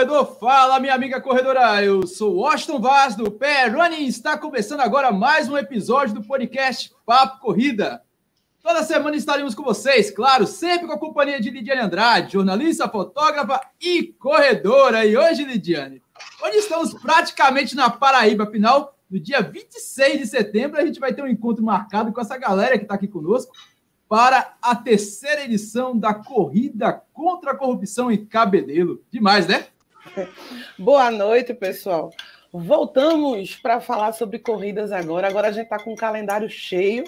corredor, fala, minha amiga corredora. Eu sou Washington Vaz do Pé Running. Está começando agora mais um episódio do podcast Papo Corrida. Toda semana estaremos com vocês, claro, sempre com a companhia de Lidiane Andrade, jornalista, fotógrafa e corredora. E hoje, Lidiane, hoje estamos praticamente na Paraíba, afinal, no dia 26 de setembro, a gente vai ter um encontro marcado com essa galera que está aqui conosco para a terceira edição da Corrida contra a Corrupção em Cabedelo. Demais, né? Boa noite, pessoal. Voltamos para falar sobre corridas agora. Agora a gente está com um calendário cheio.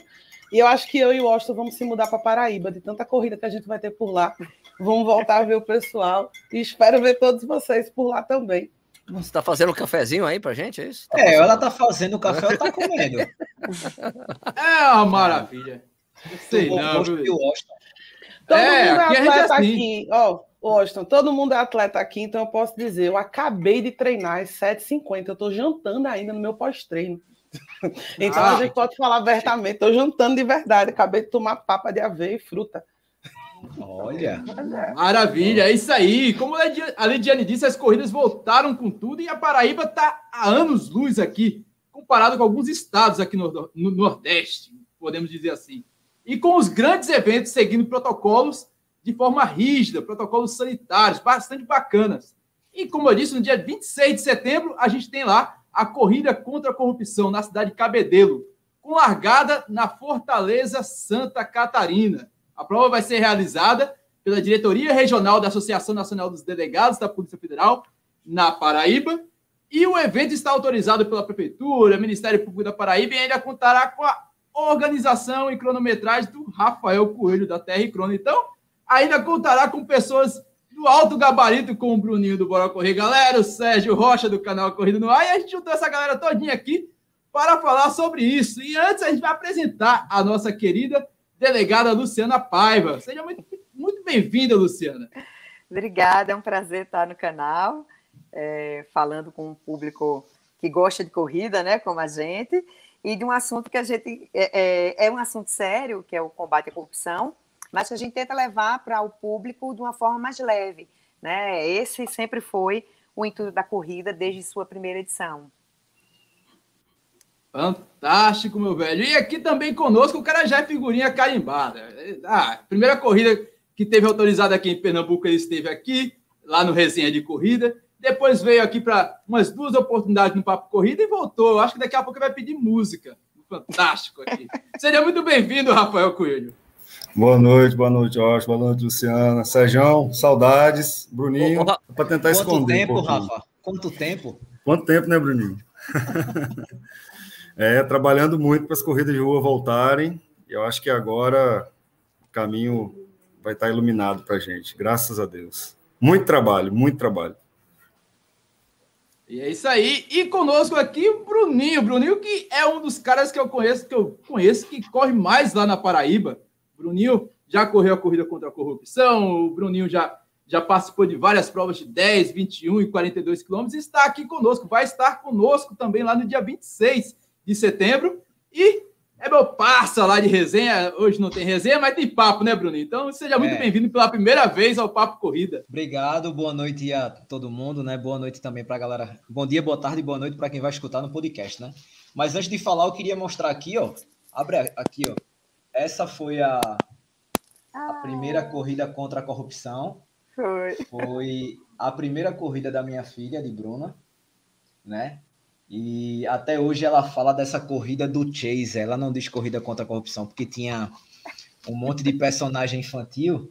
E eu acho que eu e o Austin vamos se mudar para Paraíba, de tanta corrida que a gente vai ter por lá. Vamos voltar a ver o pessoal. E espero ver todos vocês por lá também. Você está fazendo um cafezinho aí para gente, é isso? Tá é, ela está fazendo o café, ela está comendo. é uma maravilha. Sei não, viu? Todo é, mundo é, é atleta aqui, aqui. Ó, Washington, todo mundo é atleta aqui, então eu posso dizer, eu acabei de treinar às 7h50, eu estou jantando ainda no meu pós-treino. Então ah, a gente pode falar abertamente, estou jantando de verdade, acabei de tomar papa de aveia e fruta. Olha, maravilha, é isso aí. Como a Lidiane disse, as corridas voltaram com tudo e a Paraíba está há anos luz aqui, comparado com alguns estados aqui no, no Nordeste, podemos dizer assim e com os grandes eventos seguindo protocolos de forma rígida, protocolos sanitários, bastante bacanas. E como eu disse, no dia 26 de setembro, a gente tem lá a corrida contra a corrupção na cidade de Cabedelo, com largada na Fortaleza Santa Catarina. A prova vai ser realizada pela Diretoria Regional da Associação Nacional dos Delegados da Polícia Federal, na Paraíba, e o evento está autorizado pela Prefeitura, Ministério Público da Paraíba e ainda contará com a organização e cronometragem do Rafael Coelho, da e Crono. Então, ainda contará com pessoas do alto gabarito, com o Bruninho do Bora Correr, galera, o Sérgio Rocha, do canal Corrida no Ar, e a gente juntou essa galera todinha aqui para falar sobre isso. E antes, a gente vai apresentar a nossa querida delegada Luciana Paiva. Seja muito, muito bem-vinda, Luciana. Obrigada, é um prazer estar no canal, é, falando com um público que gosta de corrida, né, como a gente, e de um assunto que a gente é, é, é um assunto sério, que é o combate à corrupção, mas que a gente tenta levar para o público de uma forma mais leve. Né? Esse sempre foi o intuito da corrida desde sua primeira edição. Fantástico, meu velho. E aqui também conosco o cara já é figurinha carimbada. Ah, primeira corrida que teve autorizada aqui em Pernambuco, ele esteve aqui, lá no Resenha de Corrida. Depois veio aqui para umas duas oportunidades no Papo Corrida e voltou. Eu acho que daqui a pouco vai pedir música. Fantástico aqui. Seja muito bem-vindo, Rafael Coelho. Boa noite, boa noite, Jorge, boa noite, Luciana. Sérgio, saudades. Bruninho, para tentar Quanto esconder. Tempo, um Rafa? Quanto tempo? Quanto tempo, né, Bruninho? é, trabalhando muito para as corridas de rua voltarem. Eu acho que agora o caminho vai estar iluminado para a gente, graças a Deus. Muito trabalho, muito trabalho. E é isso aí. E conosco aqui o Bruninho. Bruninho, que é um dos caras que eu conheço, que eu conheço, que corre mais lá na Paraíba. Bruninho já correu a corrida contra a corrupção. O Bruninho já, já participou de várias provas de 10, 21 e 42 quilômetros. E está aqui conosco. Vai estar conosco também lá no dia 26 de setembro. E é meu parça lá de resenha. Hoje não tem resenha, mas tem papo, né, Bruno? Então seja muito é. bem-vindo pela primeira vez ao Papo Corrida. Obrigado, boa noite a todo mundo, né? Boa noite também para a galera. Bom dia, boa tarde, boa noite para quem vai escutar no podcast, né? Mas antes de falar, eu queria mostrar aqui, ó. Abre aqui, ó. Essa foi a, a primeira corrida contra a corrupção. Foi. Foi a primeira corrida da minha filha, de Bruna, né? E até hoje ela fala dessa corrida do Chase. Ela não diz corrida contra a corrupção, porque tinha um monte de personagem infantil.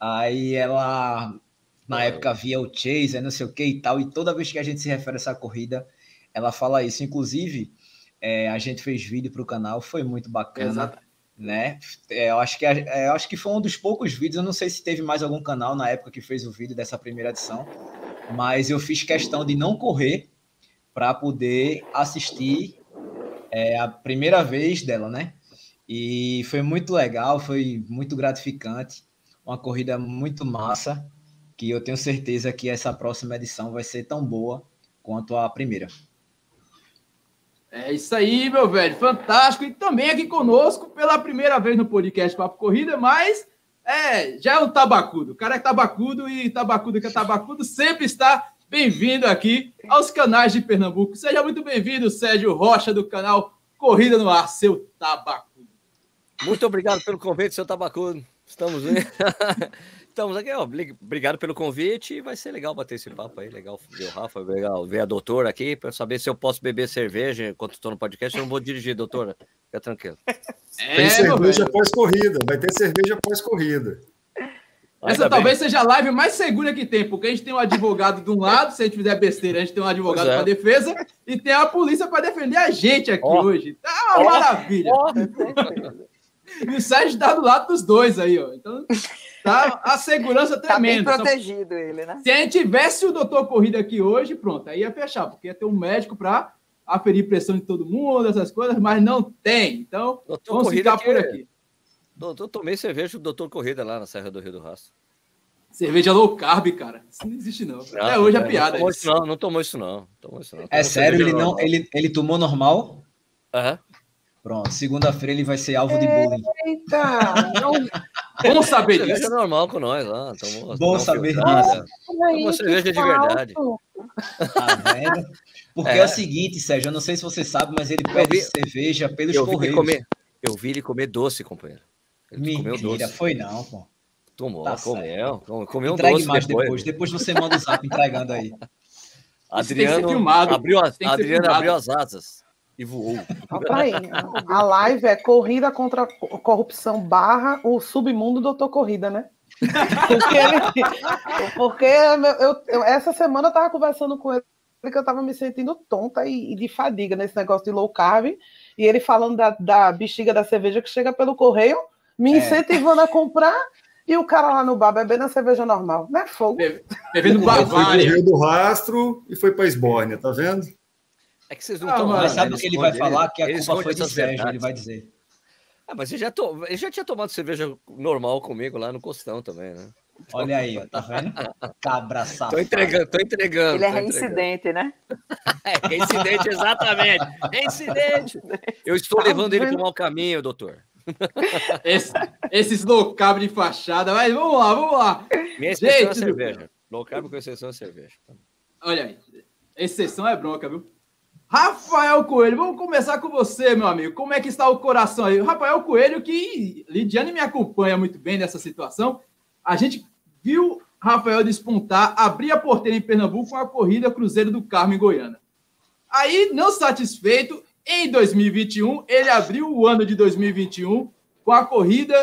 Aí ela, na época, via o Chase, não sei o que e tal. E toda vez que a gente se refere a essa corrida, ela fala isso. Inclusive, é, a gente fez vídeo para o canal, foi muito bacana. Exato. Né? É, eu, acho que, é, eu acho que foi um dos poucos vídeos. Eu não sei se teve mais algum canal na época que fez o vídeo dessa primeira edição, mas eu fiz questão de não correr para poder assistir é, a primeira vez dela, né? E foi muito legal, foi muito gratificante, uma corrida muito massa, que eu tenho certeza que essa próxima edição vai ser tão boa quanto a primeira. É isso aí, meu velho, fantástico. E também aqui conosco pela primeira vez no podcast Papo Corrida, mas É, já é um tabacudo. O cara é tabacudo e tabacudo que é tabacudo sempre está bem-vindo aqui aos canais de Pernambuco. Seja muito bem-vindo, Sérgio Rocha, do canal Corrida no Ar, seu tabacudo. Muito obrigado pelo convite, seu tabacudo. Estamos aí. Estamos aqui, ó. Obrigado pelo convite. Vai ser legal bater esse papo aí. Legal ver o Rafa, legal ver a doutora aqui para saber se eu posso beber cerveja enquanto estou no podcast. Eu não vou dirigir, doutora. Fica tranquilo. É, Tem cerveja pós-corrida. Vai ter cerveja pós-corrida. Essa talvez seja a live mais segura que tem, porque a gente tem um advogado de um lado, se a gente fizer besteira, a gente tem um advogado é. para defesa e tem a polícia para defender a gente aqui oh. hoje. Tá uma oh. maravilha. Oh. E o Sérgio está do lado dos dois aí, ó. Então, tá a segurança tremenda. Tá bem protegido ele, né? Se a gente tivesse o doutor Corrida aqui hoje, pronto, aí ia fechar, porque ia ter um médico para aferir pressão de todo mundo, essas coisas, mas não tem. Então, doutor vamos Corrida ficar por aqui. Doutor, tomei cerveja do doutor Corrida lá na Serra do Rio do Rastro. Cerveja low carb, cara. Isso não existe, não. não Até hoje é, é piada. Não tomou isso, não. Não tomou isso, não. Tomou isso, não. É tomou é sério? Ele, não, ele, ele tomou normal? Aham. Uhum. Pronto, segunda-feira ele vai ser alvo de bullying. Eita! Bom saber disso. Cerveja normal com nós, lá. Tomou, Bom saber disso. Tomou cerveja de verdade. Tá? Porque é. é. o seguinte, Sérgio, eu não sei se você sabe, mas ele pede vi, cerveja pelos eu correios. Vi comer, eu vi ele comer doce, companheiro. Ele Mentira, comeu doce. foi não, pô. Tomou, tá comeu. Comeu, comeu um doce mais depois. depois. Depois você manda o zap entregando aí. Adriano, abriu, a, Adriano abriu as asas e voou. Aí, a live é corrida contra a corrupção barra o submundo doutor corrida, né? Porque, ele, porque eu, eu, essa semana eu tava conversando com ele que eu tava me sentindo tonta e, e, de fadiga nesse negócio de low carb, e ele falando da, da bexiga da cerveja que chega pelo correio, me é. incentivando a comprar, e o cara lá no bar bebendo a cerveja normal, né? Fogo. Bebendo Bavária. Foi do rastro e foi para Esbórnia, tá vendo? É que vocês não estão. Mas sabe o que ele vai falar? Que a culpa foi de Sérgio, ele vai dizer. Ah, mas ele já, to... ele já tinha tomado cerveja normal comigo lá no Costão também, né? Olha aí, tá vendo? Cabra safado. Tô entregando, tô entregando. Ele é reincidente, né? é, reincidente, exatamente. Reincidente. Eu estou tá levando vendo? ele para o mau caminho, doutor. Esse, esses low carb de fachada, mas vamos lá, vamos lá. Minha exceção Gente, é cerveja. Low carb com exceção é cerveja. Olha aí, exceção é bronca, viu? Rafael Coelho, vamos começar com você, meu amigo. Como é que está o coração aí? Rafael Coelho, que Lidiane me acompanha muito bem nessa situação. A gente viu Rafael despontar, abrir a porteira em Pernambuco com a corrida Cruzeiro do Carmo em Goiânia. Aí, não satisfeito, em 2021, ele abriu o ano de 2021 com a corrida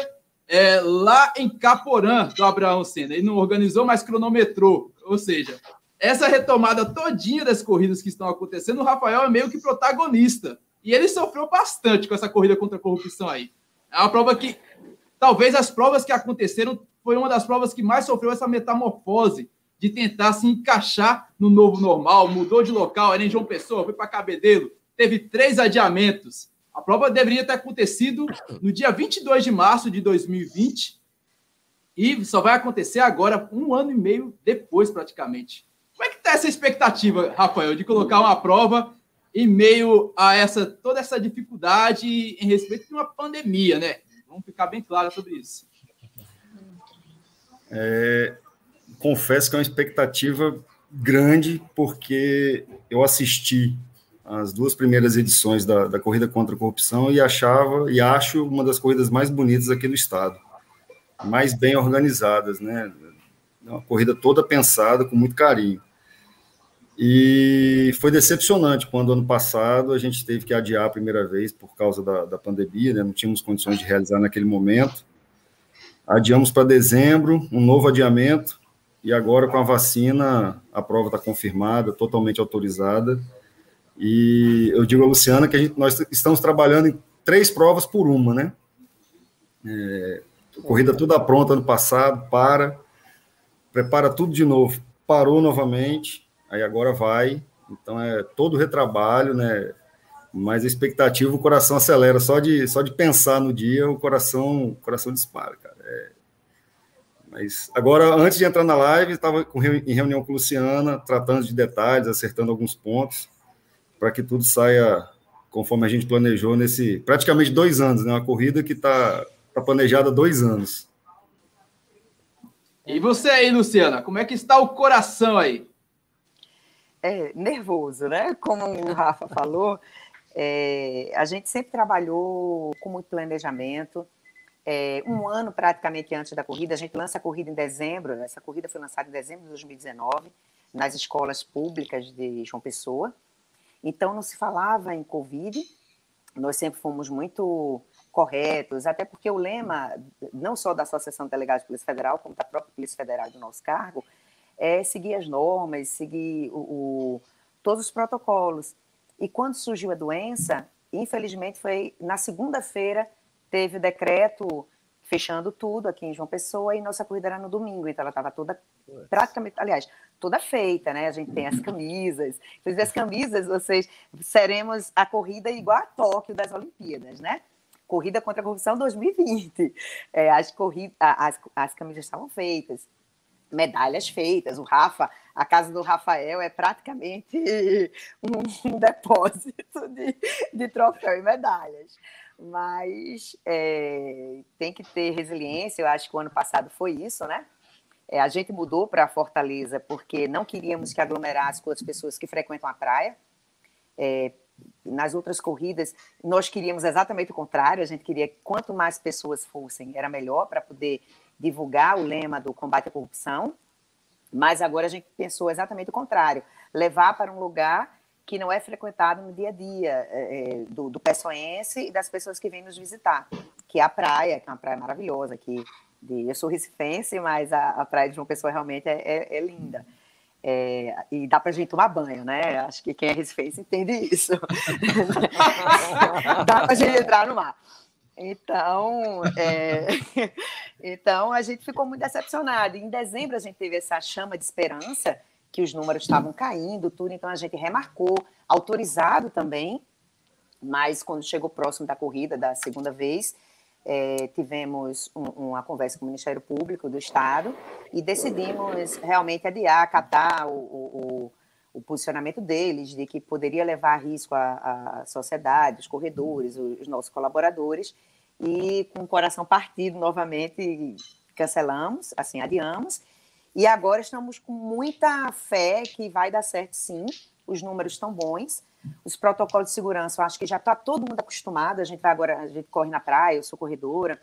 é, lá em Caporã, do Abraão Senna. Ele não organizou, mas cronometrou. Ou seja, essa retomada todinha das corridas que estão acontecendo, o Rafael é meio que protagonista. E ele sofreu bastante com essa corrida contra a corrupção aí. É uma prova que, talvez as provas que aconteceram, foi uma das provas que mais sofreu essa metamorfose de tentar se encaixar no novo normal, mudou de local, era em João Pessoa, foi para Cabedelo, teve três adiamentos. A prova deveria ter acontecido no dia 22 de março de 2020 e só vai acontecer agora, um ano e meio depois, praticamente. Como é que está essa expectativa, Rafael, de colocar uma prova em meio a essa toda essa dificuldade em respeito de uma pandemia, né? Vamos ficar bem claro sobre isso. É, confesso que é uma expectativa grande, porque eu assisti as duas primeiras edições da, da Corrida contra a Corrupção e achava e acho uma das corridas mais bonitas aqui do estado, mais bem organizadas, né? Uma corrida toda pensada com muito carinho. E foi decepcionante quando ano passado a gente teve que adiar a primeira vez por causa da, da pandemia, né? não tínhamos condições de realizar naquele momento. Adiamos para dezembro, um novo adiamento, e agora com a vacina a prova está confirmada, totalmente autorizada. E eu digo a Luciana que a gente, nós estamos trabalhando em três provas por uma, né? É, corrida toda pronta ano passado, para, prepara tudo de novo, parou novamente, aí agora vai. Então é todo retrabalho, né? Mas a expectativa, o coração acelera. Só de, só de pensar no dia, o coração, o coração dispara, cara. É... Mas agora, antes de entrar na live, estava em reunião com a Luciana, tratando de detalhes, acertando alguns pontos, para que tudo saia conforme a gente planejou nesse praticamente dois anos, né? Uma corrida que está tá planejada dois anos. E você aí, Luciana, como é que está o coração aí? É, nervoso, né? Como o Rafa falou, é, a gente sempre trabalhou com muito planejamento. É, um ano praticamente antes da corrida, a gente lança a corrida em dezembro. Essa corrida foi lançada em dezembro de 2019 nas escolas públicas de João Pessoa. Então não se falava em Covid. Nós sempre fomos muito corretos, até porque o lema, não só da Associação de Delegados de Polícia Federal, como da própria Polícia Federal do nosso cargo, é seguir as normas, seguir o, o, todos os protocolos. E quando surgiu a doença, infelizmente foi na segunda-feira, teve o decreto fechando tudo aqui em João Pessoa e nossa corrida era no domingo, então ela estava toda praticamente, aliás, toda feita, né? A gente tem as camisas, inclusive as camisas, vocês seremos a corrida igual a Tóquio das Olimpíadas, né? Corrida contra a Corrupção 2020. É, as, corridas, as, as camisas estavam feitas, medalhas feitas. O Rafa, a casa do Rafael é praticamente um, um depósito de, de troféu e medalhas. Mas é, tem que ter resiliência. Eu acho que o ano passado foi isso, né? É, a gente mudou para Fortaleza porque não queríamos que aglomerasse com as pessoas que frequentam a praia. É, nas outras corridas, nós queríamos exatamente o contrário, a gente queria que quanto mais pessoas fossem, era melhor para poder divulgar o lema do combate à corrupção, mas agora a gente pensou exatamente o contrário, levar para um lugar que não é frequentado no dia a dia é, é do, do pessoense e das pessoas que vêm nos visitar, que é a praia, que é uma praia maravilhosa aqui. De, eu sou recifense, mas a, a praia de João Pessoa realmente é, é, é linda. É, e dá para a gente tomar banho, né? Acho que quem é Recife entende isso. dá para a gente entrar no mar. Então, é, então, a gente ficou muito decepcionado. Em dezembro, a gente teve essa chama de esperança, que os números estavam caindo, tudo, então a gente remarcou, autorizado também, mas quando chegou próximo da corrida, da segunda vez, é, tivemos um, uma conversa com o Ministério Público do Estado e decidimos realmente adiar, acatar o, o, o posicionamento deles, de que poderia levar a risco a, a sociedade, os corredores, os, os nossos colaboradores, e com o coração partido novamente cancelamos, assim, adiamos, e agora estamos com muita fé que vai dar certo sim, os números estão bons, os protocolos de segurança, eu acho que já está todo mundo acostumado. A gente vai agora, a gente corre na praia, eu sou corredora,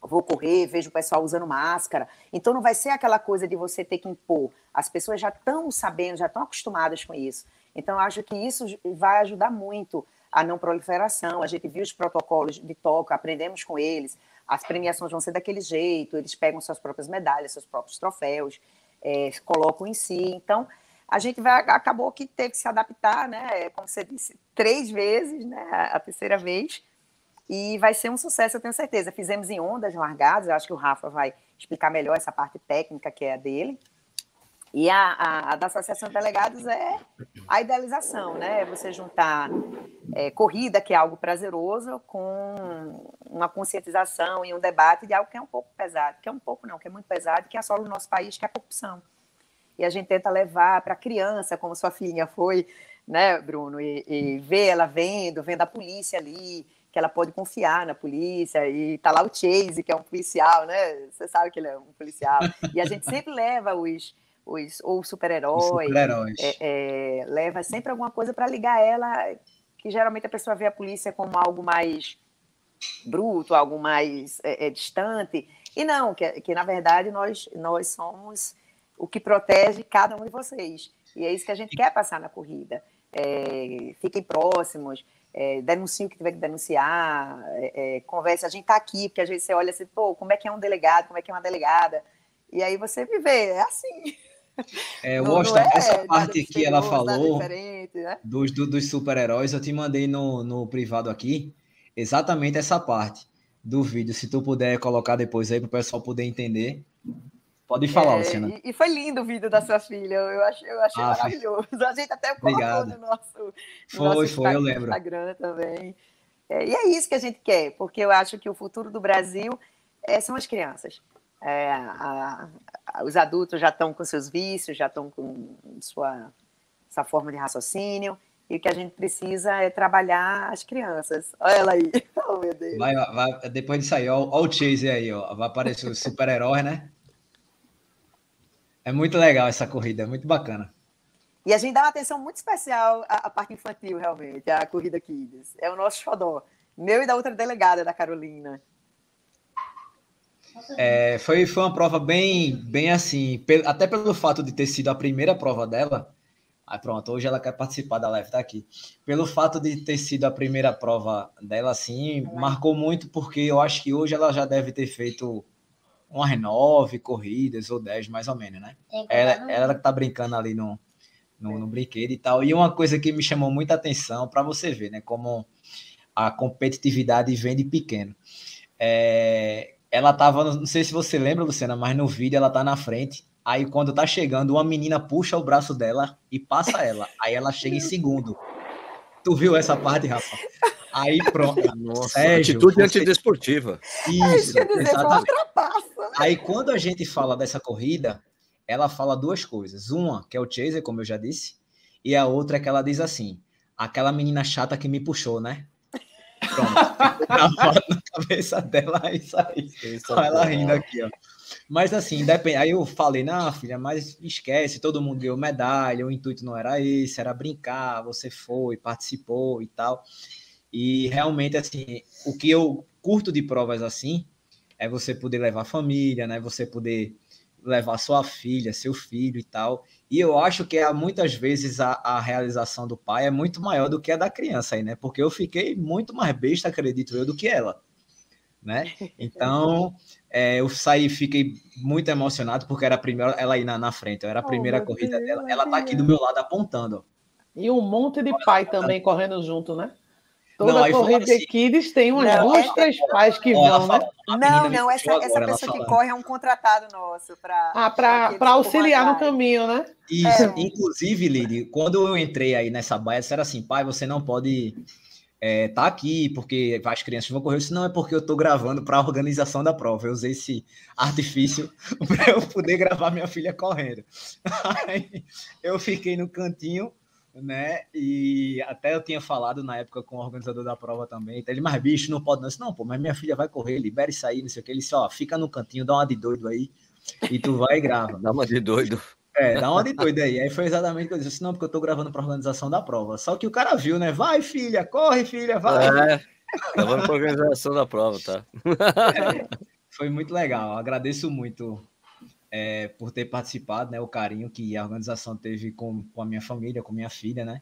vou correr, vejo o pessoal usando máscara. Então não vai ser aquela coisa de você ter que impor. As pessoas já estão sabendo, já estão acostumadas com isso. Então acho que isso vai ajudar muito a não proliferação. A gente viu os protocolos de toca, aprendemos com eles. As premiações vão ser daquele jeito, eles pegam suas próprias medalhas, seus próprios troféus, é, colocam em si. Então, a gente vai, acabou que teve que se adaptar, né? Como você disse, três vezes, né? A terceira vez. E vai ser um sucesso, eu tenho certeza. Fizemos em ondas largadas, eu acho que o Rafa vai explicar melhor essa parte técnica que é a dele. E a, a, a da Associação de Delegados é a idealização, né? Você juntar é, corrida, que é algo prazeroso, com uma conscientização e um debate de algo que é um pouco pesado, que é um pouco não, que é muito pesado, que assola o nosso país, que é a corrupção e a gente tenta levar para a criança, como sua filhinha foi, né, Bruno, e, e ver ela vendo, vendo a polícia ali, que ela pode confiar na polícia, e tá lá o Chase, que é um policial, né? Você sabe que ele é um policial. E a gente sempre leva os, os ou super-heróis, super é, é, leva sempre alguma coisa para ligar ela, que geralmente a pessoa vê a polícia como algo mais bruto, algo mais é, é distante. E não, que, que na verdade nós, nós somos o que protege cada um de vocês. E é isso que a gente quer passar na corrida. É, fiquem próximos, é, denunciem o que tiver que denunciar, é, é, converse. A gente está aqui, porque às vezes você olha assim, pô, como é que é um delegado, como é que é uma delegada? E aí você me vê, é assim. É, não, Washington, não é, essa parte que ela falou né? dos, dos super-heróis, eu te mandei no, no privado aqui, exatamente essa parte do vídeo. Se tu puder colocar depois aí para o pessoal poder entender. Pode falar, é, Luciana. E, e, foi lindo o vídeo da sua filha, eu achei, eu achei ah, maravilhoso. A gente até colocou no nosso, no foi, nosso foi, eu lembro. Instagram também. É, e é isso que a gente quer, porque eu acho que o futuro do Brasil é, são as crianças. É, a, a, os adultos já estão com seus vícios, já estão com sua, sua forma de raciocínio, e o que a gente precisa é trabalhar as crianças. Olha ela aí. Oh, meu Deus. Vai, vai, depois disso aí, olha, olha o Chase aí, ó. vai aparecer o super-herói, né? É muito legal essa corrida, é muito bacana. E a gente dá uma atenção muito especial à, à parte infantil, realmente, à corrida Kids. É o nosso xodó. Meu e da outra delegada, da Carolina. É, foi, foi uma prova bem, bem assim, até pelo fato de ter sido a primeira prova dela. Aí pronto, hoje ela quer participar da live, tá aqui. Pelo fato de ter sido a primeira prova dela, assim, marcou muito, porque eu acho que hoje ela já deve ter feito umas nove corridas ou dez, mais ou menos, né? Ela, ela que tá brincando ali no, no, no brinquedo e tal. E uma coisa que me chamou muita atenção, para você ver, né? Como a competitividade vem de pequeno. É, ela tava, não sei se você lembra, Luciana, mas no vídeo ela tá na frente. Aí quando tá chegando, uma menina puxa o braço dela e passa ela. Aí ela chega em segundo. Tu viu essa parte, Rafa? Aí pronto. Nossa, Sérgio, atitude você... antidesportiva. Isso, exatamente. Aí quando a gente fala dessa corrida, ela fala duas coisas. Uma, que é o chaser, como eu já disse, e a outra é que ela diz assim: aquela menina chata que me puxou, né? Pronto, na cabeça dela, é isso aí. Olha ela rindo aqui, ó. Mas assim, depende. Aí eu falei, não, filha, mas esquece, todo mundo ganhou medalha, o intuito não era esse, era brincar, você foi, participou e tal. E realmente, assim, o que eu curto de provas assim é você poder levar a família, né? Você poder levar sua filha, seu filho e tal. E eu acho que é, muitas vezes a, a, realização do pai é muito maior do que a da criança aí, né? Porque eu fiquei muito mais besta, acredito eu, do que ela. Né? Então, é, eu saí fiquei muito emocionado porque era a primeira, ela aí na, na frente, era a oh, primeira oh, corrida Deus, dela. Ela tá aqui do meu lado apontando. E um monte de pai também correndo junto, né? Toda não, corrida assim, de Kids tem umas não, duas, é, três pais que vão, né? Não, não, essa, essa pessoa que corre é um contratado nosso para ah, para auxiliar no caminho, né? Isso, é. inclusive, Lili, quando eu entrei aí nessa baia, disseram assim, pai, você não pode é, tá aqui porque as crianças vão correr, não é porque eu estou gravando para a organização da prova. Eu usei esse artifício para eu poder gravar minha filha correndo. Aí eu fiquei no cantinho né? E até eu tinha falado na época com o organizador da prova também. Então ele, mas bicho, não pode não. Disse, não, pô, mas minha filha vai correr, libere isso aí, não sei o que. Ele disse, ó, fica no cantinho, dá uma de doido aí e tu vai e grava. dá uma de doido. É, dá uma de doido aí. Aí foi exatamente o que eu disse, não, porque eu tô gravando para organização da prova. Só que o cara viu, né? Vai, filha, corre, filha, vai. É, gravando para organização da prova, tá? É, foi muito legal. Agradeço muito é, por ter participado, né? O carinho que a organização teve com, com a minha família, com minha filha, né?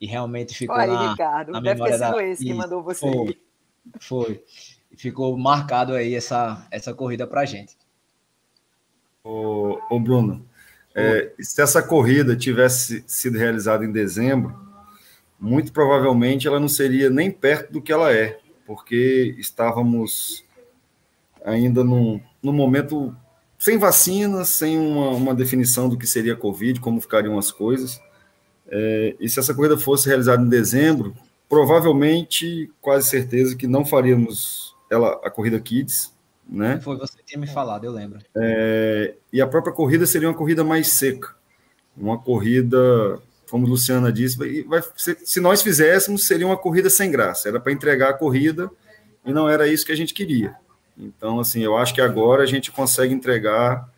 E realmente ficou Olha, na, Ricardo, na memória da... esse que mandou você. Foi, foi. Ficou marcado aí essa, essa corrida pra gente. Ô, ô Bruno, é, se essa corrida tivesse sido realizada em dezembro, muito provavelmente ela não seria nem perto do que ela é, porque estávamos ainda num, num momento sem vacinas, sem uma, uma, definição do que seria Covid, como ficariam as coisas. É, e se essa corrida fosse realizada em dezembro, provavelmente, quase certeza que não faríamos ela a corrida Kids, né? Foi você que tinha me falado, eu lembro. É, e a própria corrida seria uma corrida mais seca, uma corrida, como Luciana disse, vai, vai, se nós fizéssemos, seria uma corrida sem graça. Era para entregar a corrida e não era isso que a gente queria. Então, assim, eu acho que agora a gente consegue entregar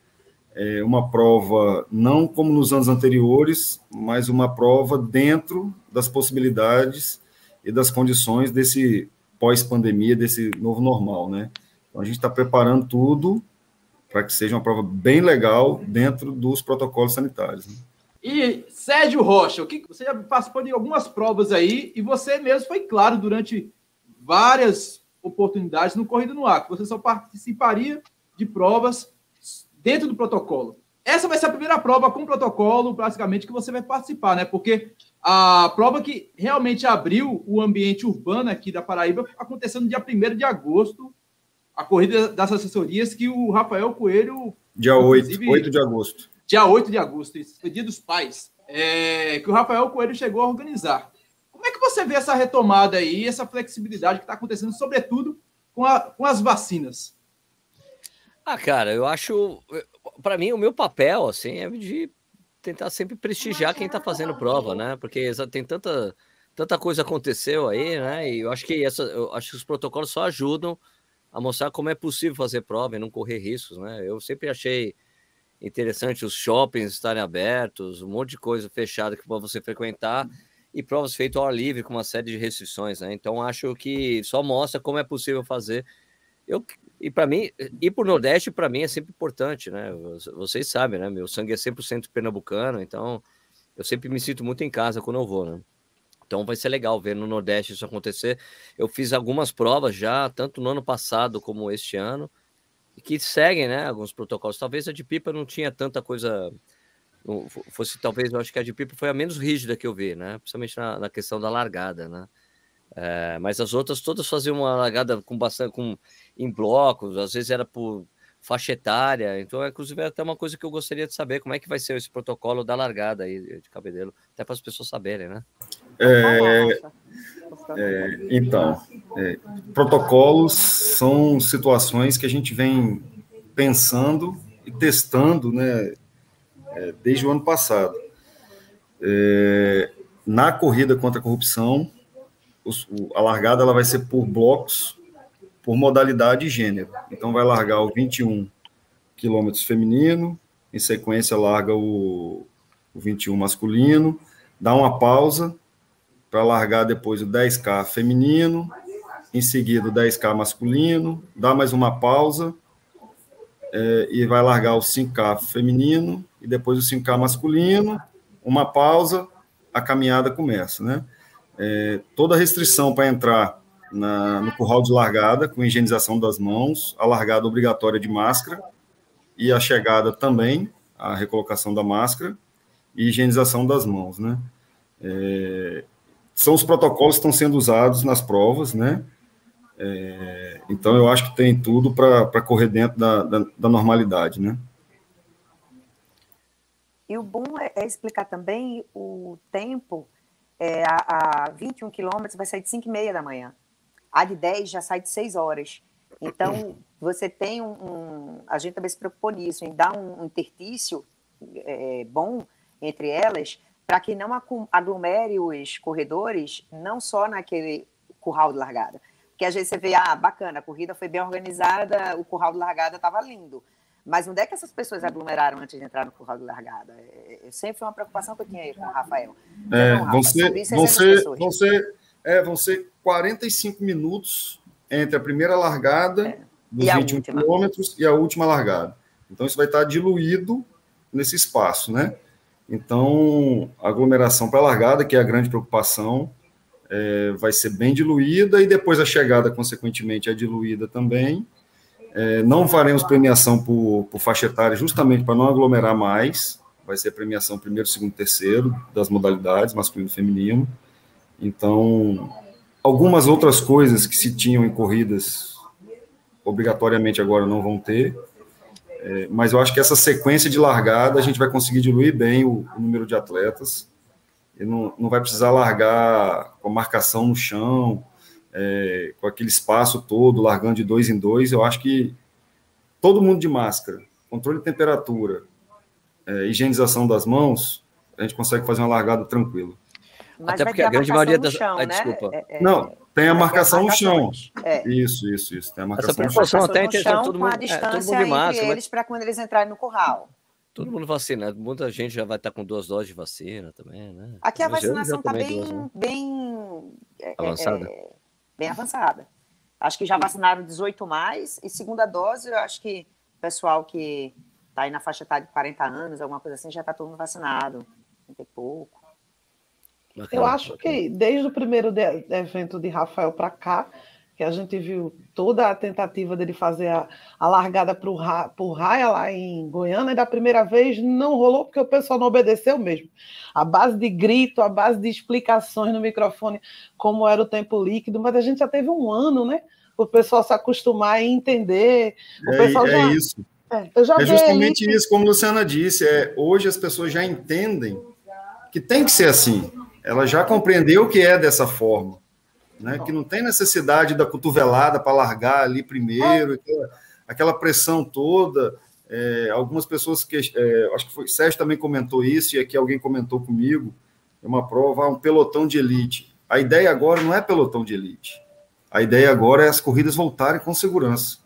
é, uma prova, não como nos anos anteriores, mas uma prova dentro das possibilidades e das condições desse pós-pandemia, desse novo normal, né? Então, a gente está preparando tudo para que seja uma prova bem legal dentro dos protocolos sanitários. Né? E Sérgio Rocha, o que você já participou de algumas provas aí e você mesmo foi claro durante várias oportunidades no Corrida no Ar, que você só participaria de provas dentro do protocolo. Essa vai ser a primeira prova com protocolo, basicamente, que você vai participar, né? Porque a prova que realmente abriu o ambiente urbano aqui da Paraíba aconteceu no dia 1 de agosto, a corrida das assessorias que o Rafael Coelho. Dia 8, 8 de agosto. Dia 8 de agosto, isso foi dia dos pais. É, que o Rafael Coelho chegou a organizar. Como é que você vê essa retomada aí, essa flexibilidade que está acontecendo, sobretudo com, a, com as vacinas? Ah, cara, eu acho. Para mim, o meu papel, assim, é de tentar sempre prestigiar quem está fazendo prova, né? Porque tem tanta, tanta coisa aconteceu aí, né? E eu acho que essa, eu acho que os protocolos só ajudam a mostrar como é possível fazer prova e não correr riscos, né? Eu sempre achei interessante os shoppings estarem abertos, um monte de coisa fechada que para você frequentar e provas feitas ao ar livre com uma série de restrições, né? Então acho que só mostra como é possível fazer. Eu e para mim, ir para o Nordeste para mim é sempre importante, né? Vocês sabem, né? Meu sangue é 100% pernambucano, então eu sempre me sinto muito em casa quando eu vou, né? Então vai ser legal ver no Nordeste isso acontecer. Eu fiz algumas provas já, tanto no ano passado como este ano, que seguem, né? Alguns protocolos. Talvez a de Pipa não tinha tanta coisa. Fosse talvez, eu acho que a de Pipa foi a menos rígida que eu vi, né? Principalmente na, na questão da largada, né? É, mas as outras todas faziam uma largada com bastante, com, em blocos, às vezes era por faixa etária. Então, inclusive, é até uma coisa que eu gostaria de saber como é que vai ser esse protocolo da largada aí de cabedelo, até para as pessoas saberem, né? É, é, então, é, protocolos são situações que a gente vem pensando e testando, né, é, desde o ano passado. É, na corrida contra a corrupção, os, a largada ela vai ser por blocos, por modalidade e gênero. Então, vai largar o 21 quilômetros feminino, em sequência larga o, o 21 masculino, dá uma pausa, para largar depois o 10K feminino, em seguida o 10K masculino, dá mais uma pausa é, e vai largar o 5K feminino e depois o 5K masculino, uma pausa, a caminhada começa, né? É, toda restrição para entrar na, no curral de largada, com higienização das mãos, a largada obrigatória de máscara e a chegada também, a recolocação da máscara e higienização das mãos, né? É, são os protocolos que estão sendo usados nas provas, né? É, então, eu acho que tem tudo para correr dentro da, da, da, normalidade, né? E o bom é, é explicar também o tempo. É, a, a 21 quilômetros vai sair de 5 e meia da manhã. A de 10 já sai de 6 horas. Então, você tem um, um, A gente também se preocupou nisso, em dar um interstício é, bom entre elas, para que não aglomere os corredores, não só naquele curral de largada. Porque às vezes você vê, ah, bacana, a corrida foi bem organizada, o curral de largada estava lindo. Mas onde é que essas pessoas aglomeraram antes de entrar no curral de largada? É, é sempre foi uma preocupação que eu tinha aí com o Rafael. É, não, Rafa, vão ser, vão ser, vão ser, é, vão ser 45 minutos entre a primeira largada é. dos 21 quilômetros e a última largada. Então, isso vai estar diluído nesse espaço, né? Então, aglomeração para largada, que é a grande preocupação, é, vai ser bem diluída e depois a chegada, consequentemente, é diluída também. É, não faremos premiação por, por faixa etária, justamente para não aglomerar mais. Vai ser premiação primeiro, segundo, terceiro das modalidades, masculino e feminino. Então, algumas outras coisas que se tinham em corridas, obrigatoriamente agora não vão ter. É, mas eu acho que essa sequência de largada a gente vai conseguir diluir bem o, o número de atletas. E não, não vai precisar largar com a marcação no chão, é, com aquele espaço todo, largando de dois em dois. Eu acho que todo mundo de máscara, controle de temperatura, é, higienização das mãos, a gente consegue fazer uma largada tranquila. Mas Até porque a grande maioria das. Chão, ah, desculpa. É, é, não, tem a marcação no chão. É. Isso, isso, isso. Tem a marcação Essa proporção até no chão, todo mundo, com a distância é, todo mundo de máscara, eles para quando eles entrarem no curral. Todo mundo vacinado. Muita gente já vai estar com duas doses de vacina também, né? Aqui a vacinação está bem, duas, né? bem é, avançada. É, bem avançada. Acho que já vacinaram 18 mais e segunda dose, eu acho que o pessoal que está aí na faixa etária de 40 anos, alguma coisa assim, já está todo mundo vacinado. Tem pouco. Eu acho que desde o primeiro de, evento de Rafael para cá, que a gente viu toda a tentativa dele fazer a, a largada para o Raia lá em Goiânia, e da primeira vez não rolou porque o pessoal não obedeceu mesmo. A base de grito, a base de explicações no microfone, como era o tempo líquido, mas a gente já teve um ano, né? O pessoal se acostumar e entender. O é, pessoal é já, isso. É, é justamente isso, como a Luciana disse. É, hoje as pessoas já entendem que tem que ser assim ela já compreendeu que é dessa forma, né? que não tem necessidade da cotovelada para largar ali primeiro, aquela, aquela pressão toda. É, algumas pessoas que é, acho que foi Sérgio também comentou isso e aqui alguém comentou comigo é uma prova um pelotão de elite a ideia agora não é pelotão de elite a ideia agora é as corridas voltarem com segurança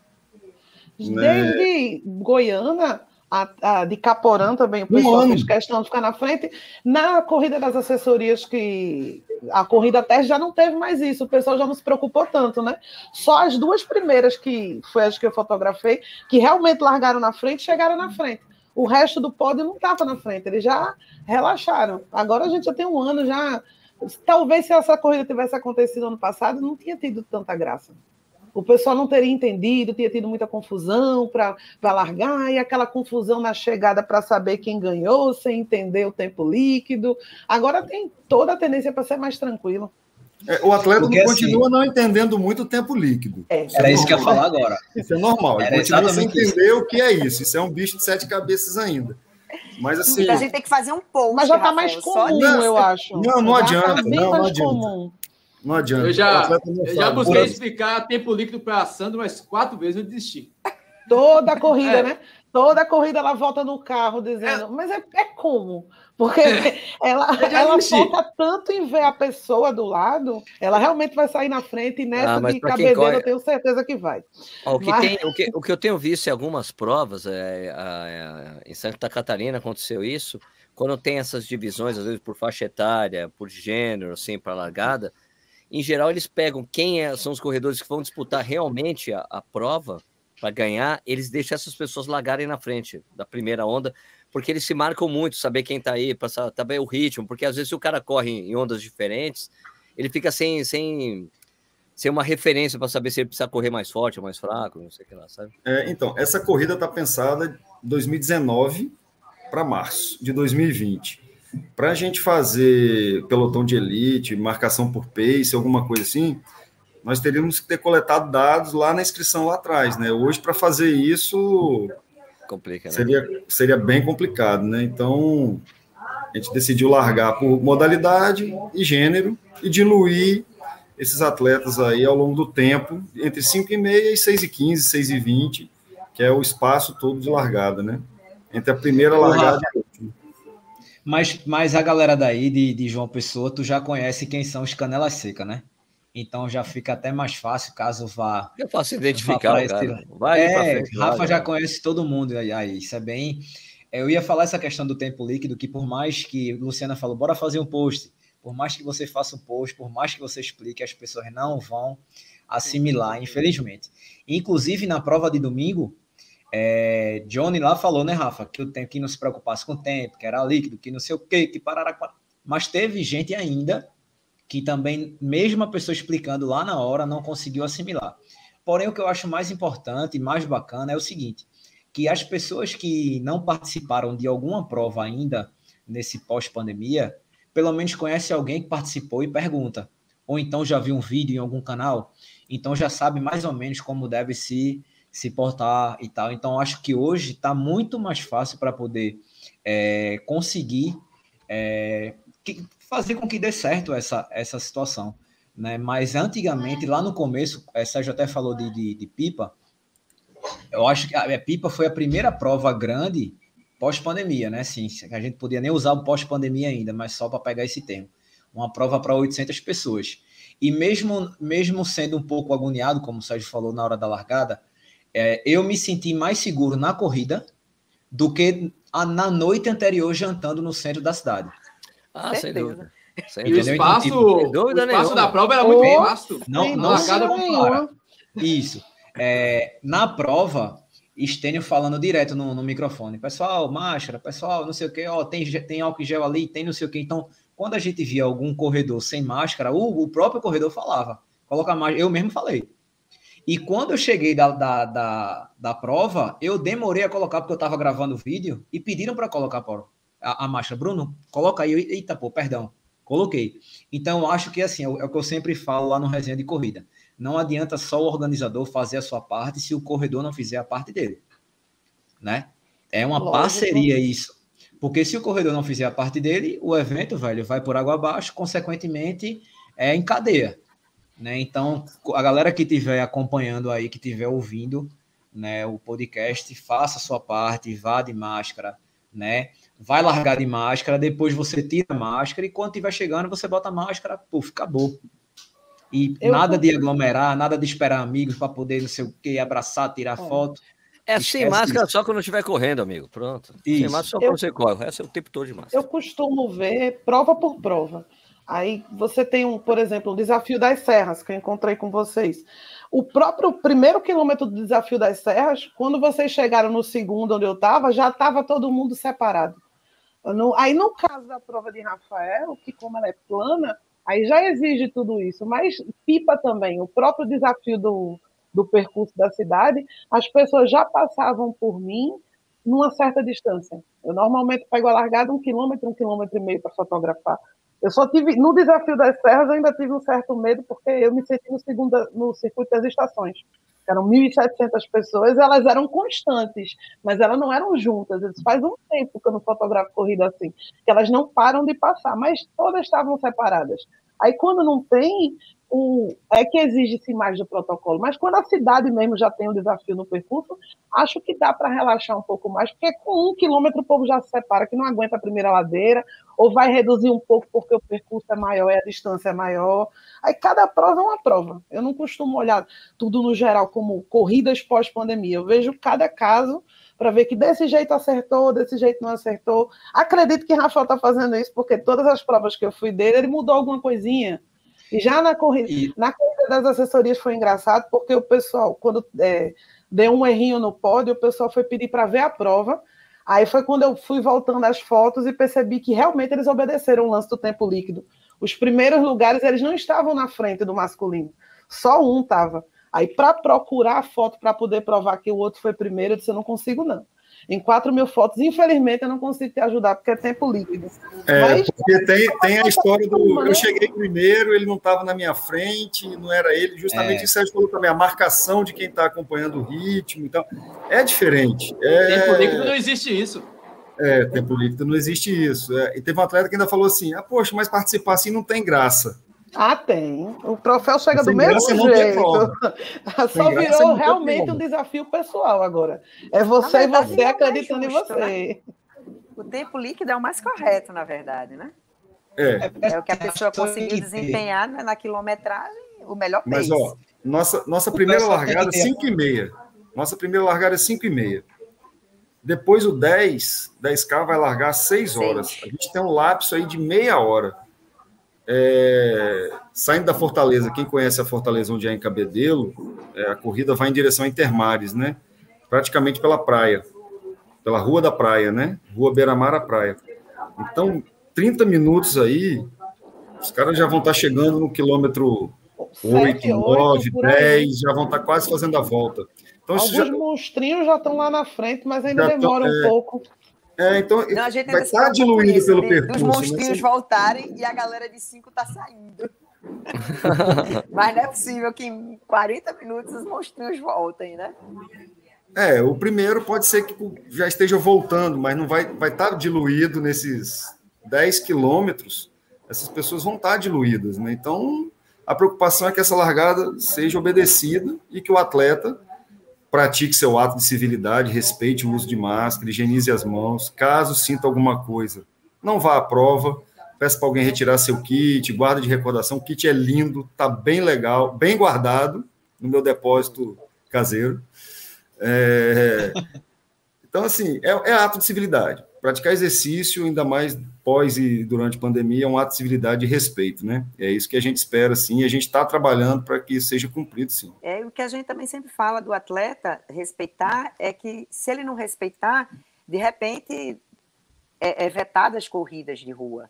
né? desde né? Goiânia a, a, de Caporã também, o pessoal um fez questão de ficar na frente. Na corrida das assessorias, que a corrida teste já não teve mais isso, o pessoal já não se preocupou tanto, né? Só as duas primeiras, que foi as que eu fotografei, que realmente largaram na frente, chegaram na frente. O resto do pódio não estava na frente, eles já relaxaram. Agora a gente já tem um ano, já. Talvez se essa corrida tivesse acontecido ano passado, não tinha tido tanta graça o pessoal não teria entendido, tinha tido muita confusão para largar, e aquela confusão na chegada para saber quem ganhou, sem entender o tempo líquido. Agora tem toda a tendência para ser mais tranquilo. É, o atleta Porque, continua assim, não entendendo muito o tempo líquido. É, isso era é isso que eu ia falar agora. Isso é normal. Ele continua sem entender isso. o que é isso. Isso é um bicho de sete cabeças ainda. Mas assim. a gente tem que fazer um post. Mas já está mais comum, não, eu acho. Não, não já tá adianta. Tá não, não adianta. Comum. Não adianta. Eu já, eu já busquei explicar tempo líquido para a Sandra, mas quatro vezes eu desisti. Toda a corrida, é. né? Toda a corrida ela volta no carro dizendo, é. mas é, é como? Porque é. ela, ela foca tanto em ver a pessoa do lado, ela realmente vai sair na frente e nessa ah, de cabedeira corre... eu tenho certeza que vai. o, que mas... tem, o, que, o que eu tenho visto em algumas provas, é, é, em Santa Catarina aconteceu isso, quando tem essas divisões, às vezes por faixa etária, por gênero, assim, para largada, em geral, eles pegam quem é, são os corredores que vão disputar realmente a, a prova para ganhar, eles deixam essas pessoas largarem na frente da primeira onda, porque eles se marcam muito, saber quem está aí, para saber o ritmo, porque às vezes se o cara corre em ondas diferentes, ele fica sem, sem, sem uma referência para saber se ele precisa correr mais forte ou mais fraco, não sei o que lá, sabe? É, então, essa corrida está pensada 2019 para março de 2020. Para a gente fazer pelotão de elite, marcação por pace, alguma coisa assim, nós teríamos que ter coletado dados lá na inscrição lá atrás, né? Hoje, para fazer isso, Complica, né? seria, seria bem complicado, né? Então, a gente decidiu largar por modalidade e gênero e diluir esses atletas aí ao longo do tempo, entre 5 e meia e 6 e 15, 6 e 20, que é o espaço todo de largada, né? Entre a primeira largada e. Mas, mas a galera daí de, de João Pessoa, tu já conhece quem são os canelas secas, né? Então já fica até mais fácil caso vá. Eu faço identificar, esse... cara. Vai é, frente, Rafa vai, já vai. conhece todo mundo aí. Isso é bem. Eu ia falar essa questão do tempo líquido, que por mais que Luciana falou, bora fazer um post. Por mais que você faça um post, por mais que você explique, as pessoas não vão assimilar, infelizmente. Inclusive, na prova de domingo, é, Johnny lá falou, né, Rafa, que o tempo que não se preocupasse com o tempo, que era líquido, que não sei o quê, que parará. Mas teve gente ainda que também, mesmo a pessoa explicando lá na hora, não conseguiu assimilar. Porém, o que eu acho mais importante e mais bacana é o seguinte: que as pessoas que não participaram de alguma prova ainda nesse pós-pandemia, pelo menos conhece alguém que participou e pergunta. Ou então já viu um vídeo em algum canal, então já sabe mais ou menos como deve se se portar e tal. Então, acho que hoje está muito mais fácil para poder é, conseguir é, que, fazer com que dê certo essa, essa situação. Né? Mas antigamente, lá no começo, é, Sérgio até falou de, de, de pipa, eu acho que a, a pipa foi a primeira prova grande pós-pandemia, né? Sim, a gente podia nem usar o pós-pandemia ainda, mas só para pegar esse termo. Uma prova para 800 pessoas. E mesmo, mesmo sendo um pouco agoniado, como o Sérgio falou na hora da largada, é, eu me senti mais seguro na corrida do que a, na noite anterior jantando no centro da cidade. Ah, sem dúvida. Sem e o espaço, então, o espaço da prova era muito oh, vasto. Não, não largada compara. Isso. É, na prova, Estênio falando direto no, no, microfone. Pessoal, máscara, pessoal, não sei o que, ó, tem, tem álcool gel ali, tem não sei o que. Então, quando a gente via algum corredor sem máscara, o, o próprio corredor falava. Coloca mais. Eu mesmo falei. E quando eu cheguei da, da, da, da prova, eu demorei a colocar, porque eu estava gravando o vídeo, e pediram para colocar a, a máscara. Bruno, coloca aí. Eita, pô, perdão. Coloquei. Então, eu acho que assim, é, é o que eu sempre falo lá no resenha de corrida. Não adianta só o organizador fazer a sua parte se o corredor não fizer a parte dele. Né? É uma Lógico. parceria isso. Porque se o corredor não fizer a parte dele, o evento, velho, vai por água abaixo, consequentemente, é em cadeia. Né? Então, a galera que estiver acompanhando aí, que estiver ouvindo né, o podcast, faça a sua parte, vá de máscara, né? Vai largar de máscara, depois você tira a máscara e quando estiver chegando, você bota a máscara, puf, acabou. E Eu nada de aglomerar, nada de esperar amigos para poder não sei o que, abraçar, tirar é. foto. É sem máscara só quando estiver correndo, amigo. Pronto. Isso. Sem máscara só quando eu, você corre. Essa é o tempo todo de máscara. Eu costumo ver prova por prova. Aí você tem um, por exemplo, o desafio das serras que eu encontrei com vocês. O próprio primeiro quilômetro do desafio das serras, quando vocês chegaram no segundo onde eu estava, já estava todo mundo separado. No, aí no caso da prova de Rafael, que como ela é plana, aí já exige tudo isso. Mas pipa também, o próprio desafio do, do percurso da cidade, as pessoas já passavam por mim numa certa distância. Eu normalmente pego a largada um quilômetro, um quilômetro e meio para fotografar. Eu só tive, no desafio das serras, eu ainda tive um certo medo, porque eu me senti no, segunda, no circuito das estações. Eram 1.700 pessoas, elas eram constantes, mas elas não eram juntas. Faz um tempo que eu não fotografo corrida assim, que elas não param de passar, mas todas estavam separadas. Aí, quando não tem, o, é que exige-se mais do protocolo. Mas quando a cidade mesmo já tem um desafio no percurso, acho que dá para relaxar um pouco mais, porque com um quilômetro o povo já se separa, que não aguenta a primeira ladeira, ou vai reduzir um pouco porque o percurso é maior e a distância é maior. Aí cada prova é uma prova. Eu não costumo olhar tudo no geral como corridas pós-pandemia. Eu vejo cada caso para ver que desse jeito acertou, desse jeito não acertou. Acredito que Rafael está fazendo isso, porque todas as provas que eu fui dele, ele mudou alguma coisinha e já na corrida, e... na corrida das assessorias foi engraçado, porque o pessoal, quando é, deu um errinho no pódio, o pessoal foi pedir para ver a prova. Aí foi quando eu fui voltando as fotos e percebi que realmente eles obedeceram o lance do tempo líquido. Os primeiros lugares eles não estavam na frente do masculino, só um estava. Aí, para procurar a foto para poder provar que o outro foi primeiro, eu disse: eu não consigo, não em 4 mil fotos. Infelizmente, eu não consigo te ajudar, porque é tempo líquido. É, Mas, porque tem, tem a história do. Eu cheguei primeiro, ele não estava na minha frente, não era ele. Justamente é. isso falou também, a marcação de quem está acompanhando o ritmo. Então, é diferente. É... Tempo líquido não existe isso. É, tempo líquido não existe isso. É, e teve um atleta que ainda falou assim: ah, poxa, mas participar assim não tem graça. Ah, tem. O troféu chega Sem do mesmo jeito. Só virou realmente um desafio pessoal agora. É você verdade, e você é acreditando é justo, em você. Né? O tempo líquido é o mais correto, na verdade, né? É, é o que a pessoa conseguiu desempenhar né, na quilometragem, o melhor pace. Mas, ó, nossa, nossa primeira largada, 5 e meia. Nossa primeira largada é 5 e meia. Depois o 10, 10K vai largar 6 horas. A gente tem um lapso aí de meia hora. É, saindo da Fortaleza, quem conhece a Fortaleza onde é em Cabedelo, é, a corrida vai em direção a Intermares, né? Praticamente pela praia, pela Rua da Praia, né? Rua Beira-Mar à Praia. Então, 30 minutos aí, os caras já vão estar chegando no quilômetro 8, 9, 10, já vão estar quase fazendo a volta. Então, Alguns já... monstrinhos já estão lá na frente, mas ainda demora um é... pouco. É, então não, vai estar tá diluído isso, pelo de, percurso. Os né? monstrinhos né? voltarem e a galera de 5 está saindo. Mas não é possível que em 40 minutos os monstrinhos voltem, né? É, o primeiro pode ser que já esteja voltando, mas não vai vai estar tá diluído nesses 10 quilômetros. Essas pessoas vão estar tá diluídas, né? Então, a preocupação é que essa largada seja obedecida e que o atleta pratique seu ato de civilidade, respeite o uso de máscara, higienize as mãos. Caso sinta alguma coisa, não vá à prova, peça para alguém retirar seu kit, guarda de recordação. O kit é lindo, tá bem legal, bem guardado no meu depósito caseiro. É... Então, assim, é, é ato de civilidade. Praticar exercício, ainda mais pós e durante a pandemia, é um ato de civilidade e respeito, né? É isso que a gente espera, sim, e a gente está trabalhando para que isso seja cumprido, sim. É o que a gente também sempre fala do atleta respeitar, é que se ele não respeitar, de repente é, é as corridas de rua,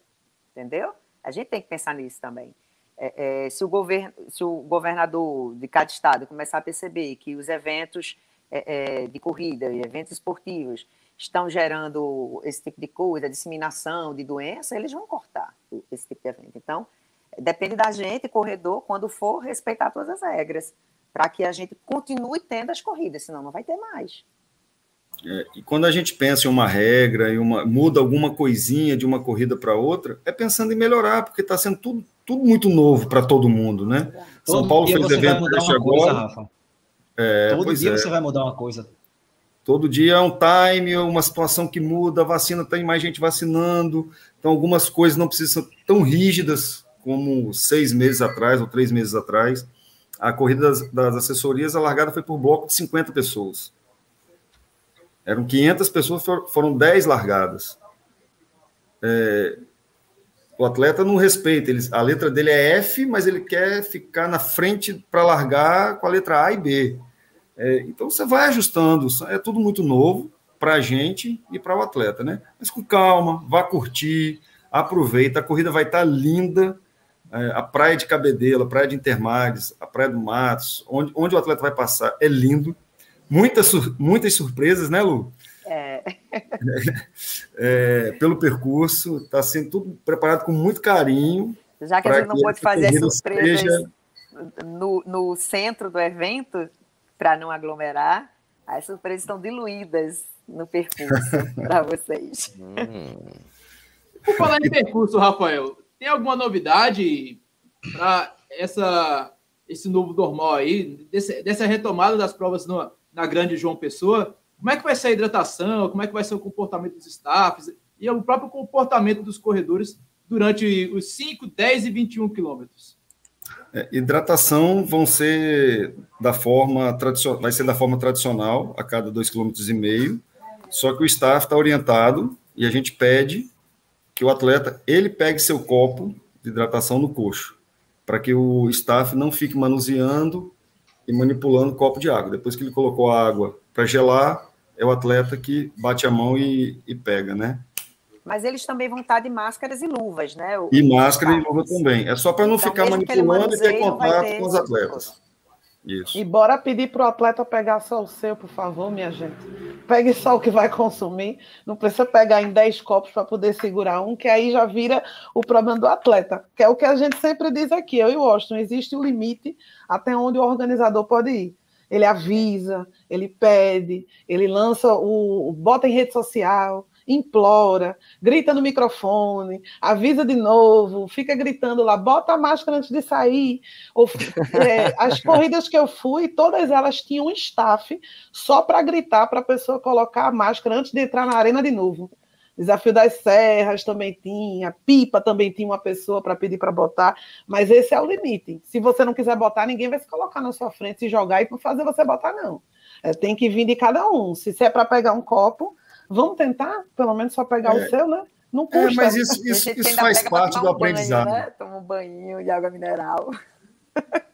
entendeu? A gente tem que pensar nisso também. É, é, se, o govern, se o governador de cada estado começar a perceber que os eventos é de corrida, eventos esportivos, estão gerando esse tipo de coisa, disseminação de doença, eles vão cortar esse tipo de evento. Então, depende da gente, corredor, quando for, respeitar todas as regras, para que a gente continue tendo as corridas, senão não vai ter mais. É, e quando a gente pensa em uma regra e uma muda alguma coisinha de uma corrida para outra, é pensando em melhorar, porque está sendo tudo, tudo muito novo para todo mundo, né? Todo São Paulo fez evento agora. Coisa, Rafa. É, todo dia é. você vai mudar uma coisa. Todo dia é um time, uma situação que muda, a vacina tem mais gente vacinando, então algumas coisas não precisam ser tão rígidas como seis meses atrás ou três meses atrás. A corrida das, das assessorias, a largada foi por bloco de 50 pessoas. Eram 500 pessoas, foram 10 largadas. É, o atleta não respeita, ele, a letra dele é F, mas ele quer ficar na frente para largar com a letra A e B. É, então você vai ajustando, é tudo muito novo para a gente e para o atleta, né? Mas com calma, vá curtir, aproveita, a corrida vai estar tá linda. É, a praia de Cabedelo, a praia de Intermares, a praia do Matos, onde, onde o atleta vai passar, é lindo. Muitas, muitas surpresas, né, Lu? É. é pelo percurso, está sendo tudo preparado com muito carinho. Já que a gente não pode fazer surpresas seja... no, no centro do evento, para não aglomerar, as surpresas estão diluídas no percurso para vocês. Hum. Por falar em percurso, Rafael, tem alguma novidade para essa esse novo normal aí, desse, dessa retomada das provas no, na Grande João Pessoa? Como é que vai ser a hidratação? Como é que vai ser o comportamento dos staffs e o próprio comportamento dos corredores durante os 5, 10 e 21 quilômetros? É, hidratação vão ser da forma tradicional, vai ser da forma tradicional a cada 2,5 km, só que o staff está orientado e a gente pede que o atleta ele pegue seu copo de hidratação no coxo, para que o staff não fique manuseando e manipulando o copo de água. Depois que ele colocou a água para gelar, é o atleta que bate a mão e, e pega, né? Mas eles também vão estar de máscaras e luvas, né? O, e máscara e luva também. É só para não então, ficar manipulando e ter contato ter com os atletas. Isso. E bora pedir para o atleta pegar só o seu, por favor, minha gente. Pegue só o que vai consumir. Não precisa pegar em 10 copos para poder segurar um, que aí já vira o problema do atleta. Que é o que a gente sempre diz aqui, eu e o Washington. Existe um limite até onde o organizador pode ir ele avisa, ele pede, ele lança o. bota em rede social, implora, grita no microfone, avisa de novo, fica gritando lá, bota a máscara antes de sair. É, as corridas que eu fui, todas elas tinham um staff só para gritar para a pessoa colocar a máscara antes de entrar na arena de novo. Desafio das Serras também tinha, Pipa também tinha uma pessoa para pedir para botar, mas esse é o limite. Se você não quiser botar, ninguém vai se colocar na sua frente e jogar e fazer você botar, não. É, tem que vir de cada um. Se é para pegar um copo, vamos tentar, pelo menos só pegar é. o seu, né? Não é, custa. É, mas isso, isso, isso faz parte do um aprendizado. Banho, né? Toma um banho de água mineral.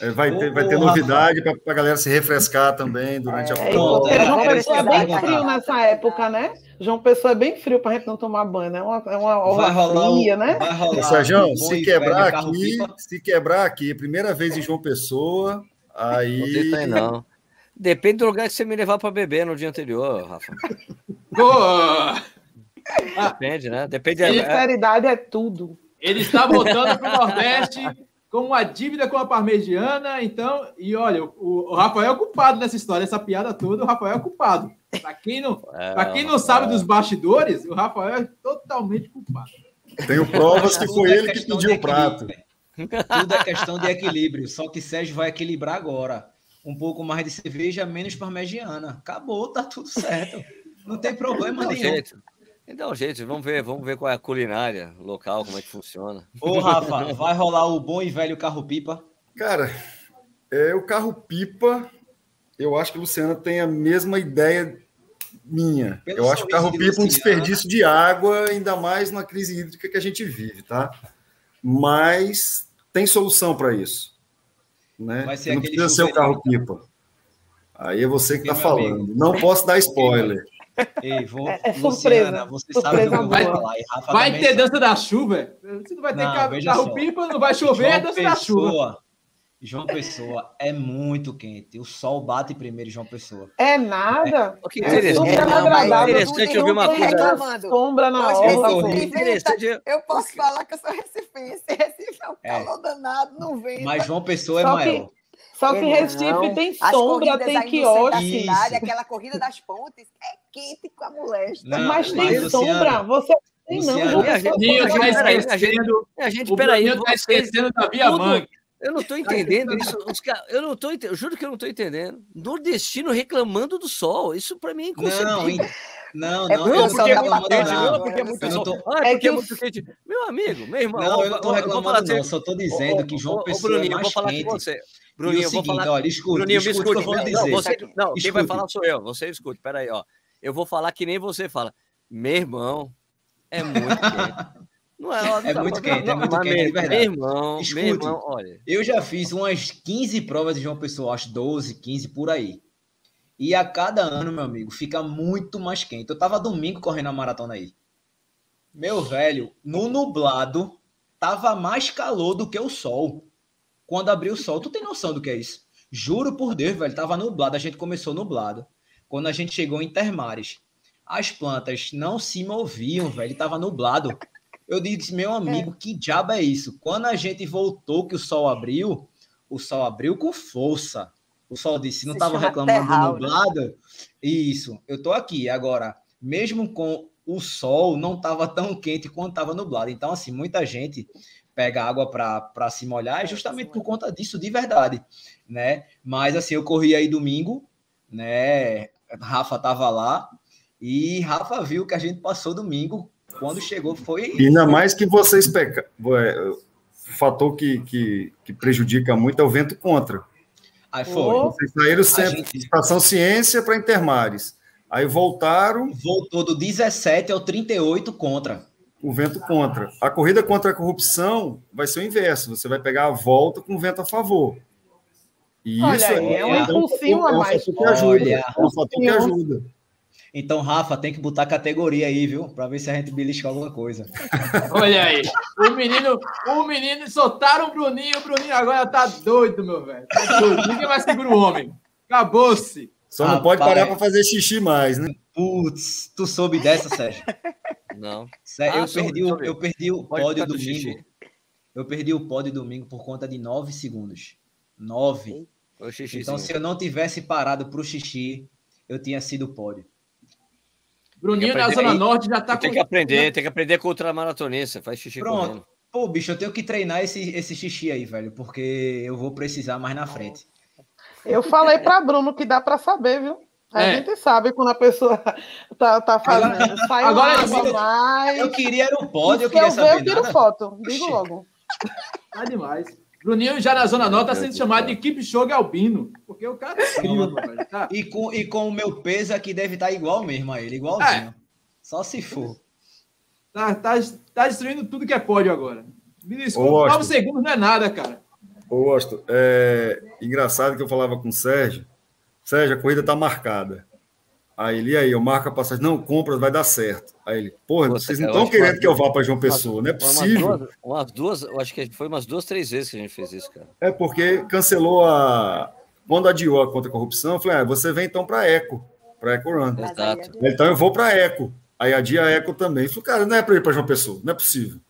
É, vai, ter, vai ter novidade para a galera se refrescar também durante a prova. É, João Pessoa é bem frio nessa época, né? João Pessoa é bem frio para a gente não tomar banho, né? É uma, é uma hora fria, né? Vai rolar Sérgio, se quebrar aqui, se quebrar aqui, primeira vez em João Pessoa, aí. Não, não. Depende do lugar que você me levar para beber no dia anterior, Rafa. Depende, né? Depende. Sinceridade é tudo. Ele está voltando para o Nordeste com uma dívida com a parmegiana, então, e olha, o, o, Rafael é culpado nessa história, essa piada toda, o Rafael é culpado. Para quem não, é, quem não sabe dos bastidores, o Rafael é totalmente culpado. Tenho provas que foi ele que pediu o prato. Tudo é questão de equilíbrio, só que Sérgio vai equilibrar agora. Um pouco mais de cerveja, menos parmegiana. Acabou, tá tudo certo. Não tem problema nenhum. Jeito. Então, gente, vamos ver, vamos ver qual é a culinária local, como é que funciona. Ô, Rafa, vai rolar o bom e velho carro-pipa? Cara, é, o carro-pipa, eu acho que a Luciana tem a mesma ideia minha. Pelo eu acho o carro-pipa um desperdício de água, ainda mais na crise hídrica que a gente vive, tá? Mas tem solução para isso. Né? Não precisa ser o carro-pipa. Aí é você que está falando. Não posso dar spoiler. Ei, vou, é, é surpresa. você surpresa sabe vai, vai ter dança da chuva? Você não vai ter não, carro-pipa, não vai chover, João dança Pessoa, da chuva. João Pessoa é muito quente. O sol bate primeiro João Pessoa. É nada. É, que interessante. É, não, é interessante ouvir uma coisa. Sombra na hora. Eu posso falar que eu sou recifense. Recife é um é. calor danado, não vem. Mas João Pessoa é maior. Só que Recife não. tem sombra, tem quiosque. cidade, aquela corrida das pontes é quente com a moléstia. Não, mas tem mas, sombra, você tem não. A gente, a gente, a gente, peraí, está esquecendo da Via Mangue. Eu não estou entendendo isso. Os cara, eu não tô eu juro que eu não estou entendendo. Nordestino reclamando do sol. Isso para mim é inconcebível. Não, não, é porque é muito quente, não, porque é muito sol. Tô... Ah, é porque é muito quente. Meu amigo, meu irmão. Não, eu não estou reclamando, não. Só estou dizendo que João Pessoa é mais quente. Bruninho, eu vou seguinte, falar. Olha, escuta, Bruninho, escuta, me escute. Dizer. Não, você, não quem vai falar sou eu. Você escute. Peraí, ó. Eu vou falar que nem você fala. Meu irmão, é muito quente. Não é, é tá muito quente, é muito quente, verdade. Meu irmão, Escute, meu irmão, olha. Eu já fiz umas 15 provas de João Pessoa, acho 12, 15 por aí. E a cada ano, meu amigo, fica muito mais quente. Eu tava domingo correndo a maratona aí. Meu velho, no nublado, tava mais calor do que o sol. Quando abriu o sol, tu tem noção do que é isso? Juro por Deus, velho, tava nublado. A gente começou nublado. Quando a gente chegou em Termares, as plantas não se moviam, velho, tava nublado. Eu disse, meu amigo, é. que diabo é isso? Quando a gente voltou, que o sol abriu, o sol abriu com força. O sol disse, não estava reclamando do nublado? Né? Isso, eu tô aqui. Agora, mesmo com o sol, não estava tão quente quanto estava nublado. Então, assim, muita gente pega água para se molhar é justamente por conta disso, de verdade, né? Mas, assim, eu corri aí domingo, né? Rafa tava lá e Rafa viu que a gente passou domingo quando chegou foi. E ainda mais que vocês pecam. É, o fator que, que, que, prejudica muito é o vento contra. Aí foi. Vocês saíram sempre gente... estação ciência para Intermares. Aí voltaram. Voltou do 17 ao 38 contra. O vento contra. A corrida contra a corrupção vai ser o inverso. Você vai pegar a volta com o vento a favor. E Olha, isso aí, é um impulsinho a mais. É um fator que ajuda. É um fator que ajuda. Então, Rafa, tem que botar categoria aí, viu? Para ver se a gente belisca alguma coisa. Olha aí. O menino, o menino soltaram o Bruninho, o Bruninho agora tá doido, meu velho. Tá doido. Ninguém mais segura o homem. Acabou-se. Só não pode parar para fazer xixi mais, né? Putz, tu soube dessa, Sérgio? Não. Sérgio, ah, eu, perdi o, eu perdi o pódio domingo. Eu perdi o pódio domingo por conta de nove segundos. Nove. Então, se eu não tivesse parado para o xixi, eu tinha sido pódio. Bruninho na Zona aí. Norte já tá Tem com... que aprender, tem que aprender com ultramaratonista. Faz xixi Pronto. Correndo. Pô, bicho, eu tenho que treinar esse, esse xixi aí, velho, porque eu vou precisar mais na frente. Eu falei para Bruno que dá para saber, viu? A é. gente sabe quando a pessoa tá, tá fazendo. Agora, Sai agora eu, mais. eu queria era um pódio, eu queria eu saber. Ver, eu tiro foto, digo logo. Tá demais. Bruninho já na Zona Norte está sendo chamado de equipe show albino. Porque o cara é incrível, velho. Tá? E, com, e com o meu peso aqui deve estar tá igual mesmo a ele, igualzinho. É. Só se for. Tá, tá, tá destruindo tudo que é pódio agora. Me desculpa, 9 segundos não é nada, cara. Ô, Austin, é engraçado que eu falava com o Sérgio. Sérgio, a corrida tá marcada. Aí ele, aí, eu marco a passagem. Não, compra, vai dar certo. Aí ele, porra, Pô, vocês não estão querendo que eu vá para João Pessoa, não é possível. Umas duas, umas duas, eu acho que foi umas duas, três vezes que a gente fez isso, cara. É porque cancelou a. Quando adiou a contra a corrupção, eu falei, ah, você vem então para Eco, para Eco Run. Exato. Então eu vou para Eco. Aí a dia Eco também. Eu falei, cara, não é para ir para João Pessoa, não é possível.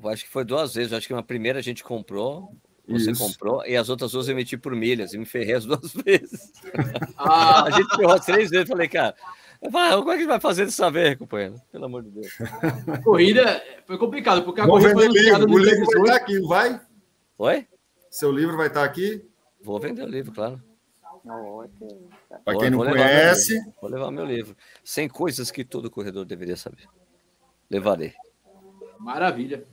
Eu acho que foi duas vezes. Eu acho que uma primeira a gente comprou, você Isso. comprou, e as outras duas eu meti por milhas, e me ferrei as duas vezes. Ah. a gente ferrou três vezes. Falei, cara, Vai, como é que a gente vai fazer dessa vez, companheiro? Pelo amor de Deus. A corrida foi complicado, porque a Vou corrida foi livro. O livro vai estar aqui, vai? Oi? Seu livro vai estar aqui? Vou vender o livro, claro. Para quem não conhece. Vou levar meu livro. 100 coisas que todo corredor deveria saber. Levarei. Maravilha.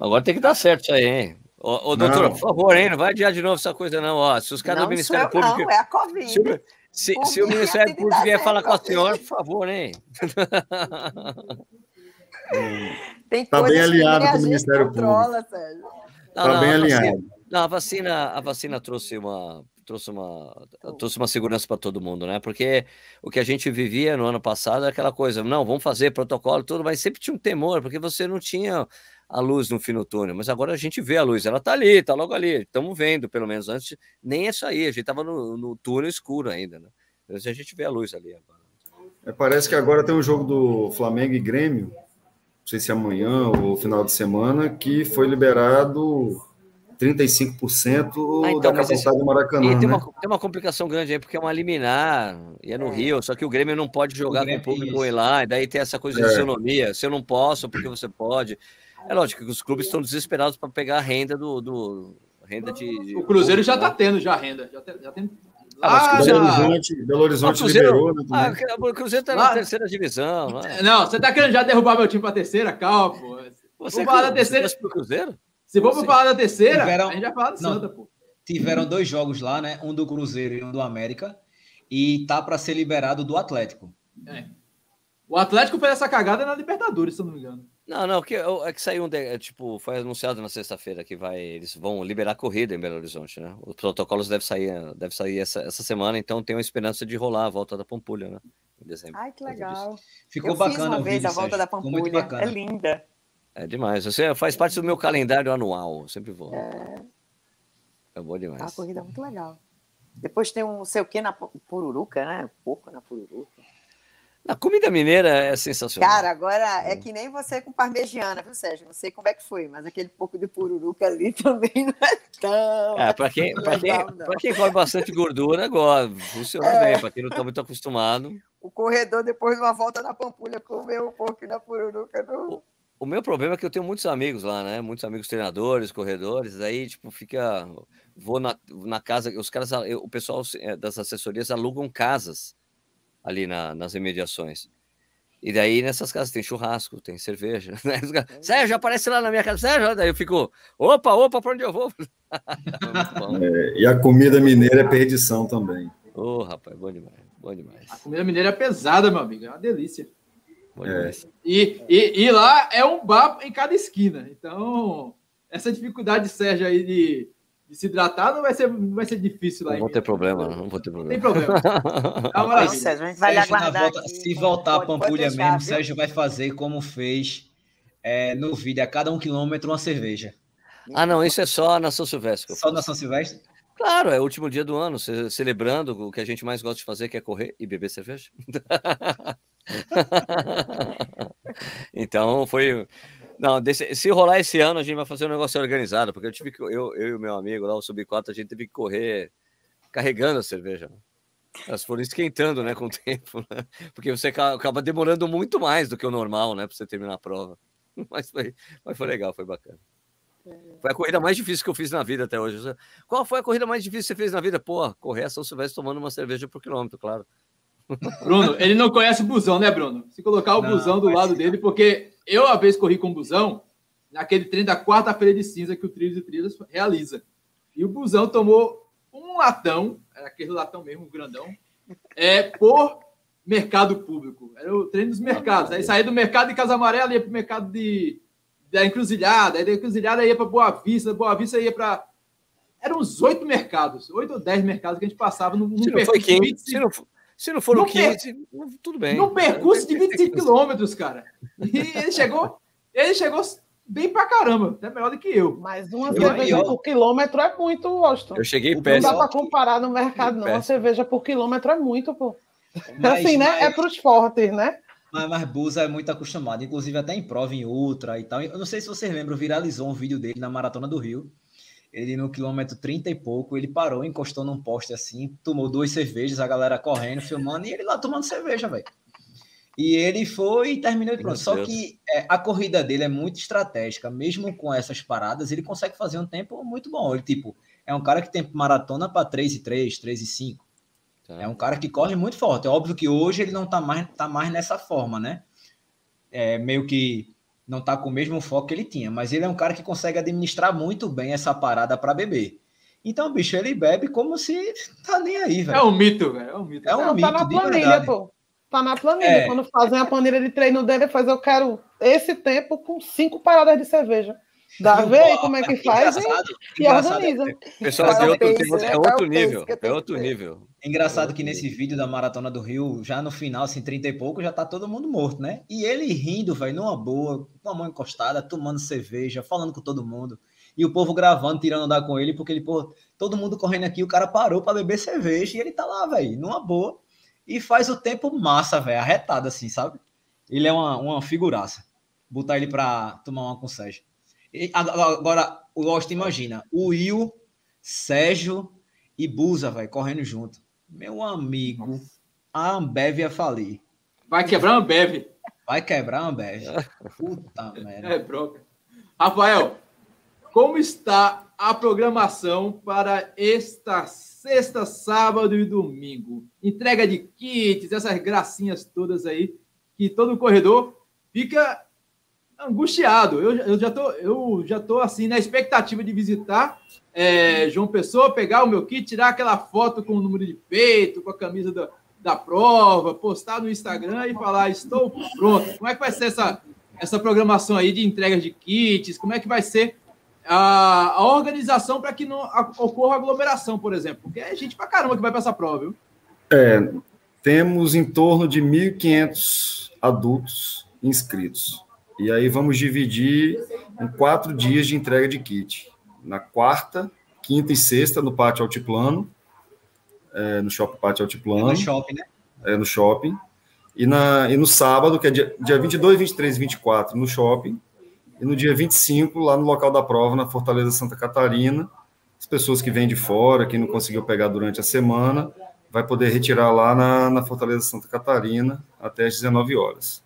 Agora tem que dar certo isso aí, hein? Ô, ô doutor, por favor, hein? Não vai adiar de novo essa coisa, não. Ó, se os caras do Ministério Público. Não, é a Covid. Se, se, se o Ministério Público vier falar com a senhora, por favor, hein? Tem tá bem alinhado com o Ministério controla, Público. Está bem alinhado. Não, a vacina, a vacina trouxe uma, trouxe uma, trouxe uma segurança para todo mundo, né? Porque o que a gente vivia no ano passado é aquela coisa, não, vamos fazer protocolo, tudo, mas sempre tinha um temor, porque você não tinha a luz no fim do túnel, mas agora a gente vê a luz, ela tá ali, tá logo ali, estamos vendo, pelo menos antes, nem é isso aí, a gente tava no, no túnel escuro ainda, né? Mas a gente vê a luz ali agora. É, parece que agora tem um jogo do Flamengo e Grêmio, não sei se amanhã ou final de semana, que foi liberado 35% ah, então, da capacidade do Maracanã. E tem, né? uma, tem uma complicação grande aí, porque é uma liminar, e é no é. Rio, só que o Grêmio não pode jogar o com o público ir lá, e daí tem essa coisa de é. Se eu não posso, porque você pode. É lógico que os clubes estão desesperados para pegar a renda do, do renda de, O Cruzeiro já está tendo já renda, já tem, já tem... Ah, Cruzeiro, Belo Horizonte, Belo Horizonte Cruzeiro, liberou, né? Ah, o Cruzeiro está na terceira divisão. Não, você está querendo já derrubar meu time para a terceira? Calma, pô. Você é falar da terceira. Pro Cruzeiro? Se for para falar da terceira, tiveram... a gente vai falar de Santa, pô. Tiveram dois jogos lá, né? Um do Cruzeiro e um do América. E tá para ser liberado do Atlético. É. O Atlético fez essa cagada na Libertadores, se eu não me engano. Não, não, que, é que saiu um. É, tipo, foi anunciado na sexta-feira que vai, eles vão liberar corrida em Belo Horizonte, né? Os protocolos devem sair, deve sair essa, essa semana, então tem uma esperança de rolar a volta da Pampulha, né? Em dezembro. Ai, que legal. Ficou Eu bacana. Fiz uma vez a volta da Pampulha. É linda. É demais. Você faz parte do meu calendário anual. Eu sempre vou. É, é bom demais. É uma corrida muito legal. Depois tem um sei o que na Pururuca, né? Porco na Pururuca. A comida mineira é sensacional. Cara, agora é que nem você com parmegiana, viu, Sérgio? Não sei como é que foi, mas aquele pouco de pururuca ali também não é tão. É, para quem, pra quem, quem come bastante gordura, agora funciona é. bem. Para quem não está muito acostumado. O corredor, depois de uma volta na Pampulha, comeu um pouco na pururuca. No... O, o meu problema é que eu tenho muitos amigos lá, né? Muitos amigos treinadores, corredores. Aí, tipo, fica. Vou na, na casa. Os caras, o pessoal é, das assessorias alugam casas ali na, nas imediações. E daí nessas casas tem churrasco, tem cerveja. Né? Sérgio, aparece lá na minha casa. Sérgio, daí eu fico, opa, opa, para onde eu vou? é, e a comida mineira é perdição também. Ô, oh, rapaz, bom demais, bom demais. A comida mineira é pesada, meu amigo, é uma delícia. É. E, e, e lá é um bar em cada esquina. Então, essa dificuldade de Sérgio aí de de se hidratar não vai ser, não vai ser difícil lá. Não vou ter problema, não vou ter problema. Tem problema. É Sérgio, a gente vai Sérgio, volta, aqui, se voltar a Pampulha deixar, mesmo, viu? Sérgio vai fazer como fez é, no vídeo, a cada um quilômetro uma cerveja. Ah, não, isso é só na São Silvestre. Só na São Silvestre? Claro, é o último dia do ano, celebrando o que a gente mais gosta de fazer, que é correr e beber cerveja. então foi não, desse, se rolar esse ano, a gente vai fazer um negócio organizado, porque eu tive que, eu, eu e o meu amigo lá, o Sub-4, a gente teve que correr carregando a cerveja. Né? Elas foram esquentando, né, com o tempo, né? Porque você acaba demorando muito mais do que o normal, né, para você terminar a prova. Mas foi, mas foi legal, foi bacana. Foi a corrida mais difícil que eu fiz na vida até hoje. Qual foi a corrida mais difícil que você fez na vida? Pô, correr a São Silvestre tomando uma cerveja por quilômetro, claro. Bruno, ele não conhece o busão, né, Bruno? Se colocar o não, busão do lado dele, porque eu, uma vez, corri com o busão naquele treino da quarta-feira de cinza que o Trilhos e Trilhas realiza. E o busão tomou um latão, era aquele latão mesmo, grandão, é, por mercado público. Era o treino dos mercados. Aí saía do mercado de Casa Amarela, ia para o mercado de, da Encruzilhada, aí da Encruzilhada ia para Boa Vista, da Boa Vista ia para. Eram uns oito mercados, oito ou dez mercados que a gente passava no, no não foi 15, se, não, se não for no 15, per... tudo bem. No percurso de 25 quilômetros, cara. E ele chegou, ele chegou bem pra caramba, até melhor do que eu. Mas uma eu, cerveja eu... por quilômetro é muito, Austin. Eu cheguei perto. Não dá para comparar no mercado, não. Uma cerveja por quilômetro é muito, pô. Mas, assim, né? Mas... É para os fortes, né? Mas, mas Busa é muito acostumado, inclusive até em prova, em ultra e tal. Eu não sei se vocês lembram, viralizou um vídeo dele na Maratona do Rio ele no quilômetro 30 e pouco, ele parou, encostou num poste assim, tomou duas cervejas, a galera correndo, filmando, e ele lá tomando cerveja, velho. E ele foi e terminou e pronto. Só que é, a corrida dele é muito estratégica, mesmo com essas paradas, ele consegue fazer um tempo muito bom. Ele, tipo, é um cara que tem maratona para 3 e 3, 3 e 5. Tá. É um cara que corre muito forte. É óbvio que hoje ele não tá mais, tá mais nessa forma, né? É meio que não tá com o mesmo foco que ele tinha, mas ele é um cara que consegue administrar muito bem essa parada para beber. Então, bicho, ele bebe como se tá nem aí, velho. É um mito, velho. É um mito. É um não, mito, tá na planilha, pô. Tá na planilha. É. Quando fazem a planilha de treino dele, faz eu quero esse tempo com cinco paradas de cerveja. Dá ver aí como é que faz e, e organiza. Pessoal, é outro, é outro nível. É outro nível. Engraçado que nesse vídeo da Maratona do Rio, já no final, assim, 30 e pouco, já tá todo mundo morto, né? E ele rindo, velho, numa boa, com a mão encostada, tomando cerveja, falando com todo mundo. E o povo gravando, tirando andar com ele, porque ele, pô, todo mundo correndo aqui, o cara parou para beber cerveja e ele tá lá, velho, numa boa. E faz o tempo massa, velho, arretado assim, sabe? Ele é uma, uma figuraça. Botar ele pra tomar uma com o Sérgio. Agora, o Austin imagina, o Will, Sérgio e Busa, vai correndo junto. Meu amigo, a Ambev ia falir. Vai quebrar a Ambev. Vai quebrar a Ambev. Puta merda. É broca. Rafael, como está a programação para esta sexta, sábado e domingo? Entrega de kits, essas gracinhas todas aí, que todo corredor fica angustiado. Eu, eu, já tô, eu já tô assim na expectativa de visitar é, João Pessoa, pegar o meu kit, tirar aquela foto com o número de peito, com a camisa da, da prova, postar no Instagram e falar: estou pronto. Como é que vai ser essa, essa programação aí de entrega de kits? Como é que vai ser a, a organização para que não ocorra aglomeração, por exemplo? Porque é gente pra caramba que vai para essa prova, viu? É, temos em torno de 1.500 adultos inscritos. E aí vamos dividir em quatro dias de entrega de kit. Na quarta, quinta e sexta, no pátio altiplano, é, no shopping pátio altiplano. É no shopping, né? É, no shopping. E, na, e no sábado, que é dia, dia 22, 23 e 24, no shopping. E no dia 25, lá no local da prova, na Fortaleza Santa Catarina. As pessoas que vêm de fora, que não conseguiu pegar durante a semana, vai poder retirar lá na, na Fortaleza Santa Catarina até às 19 horas.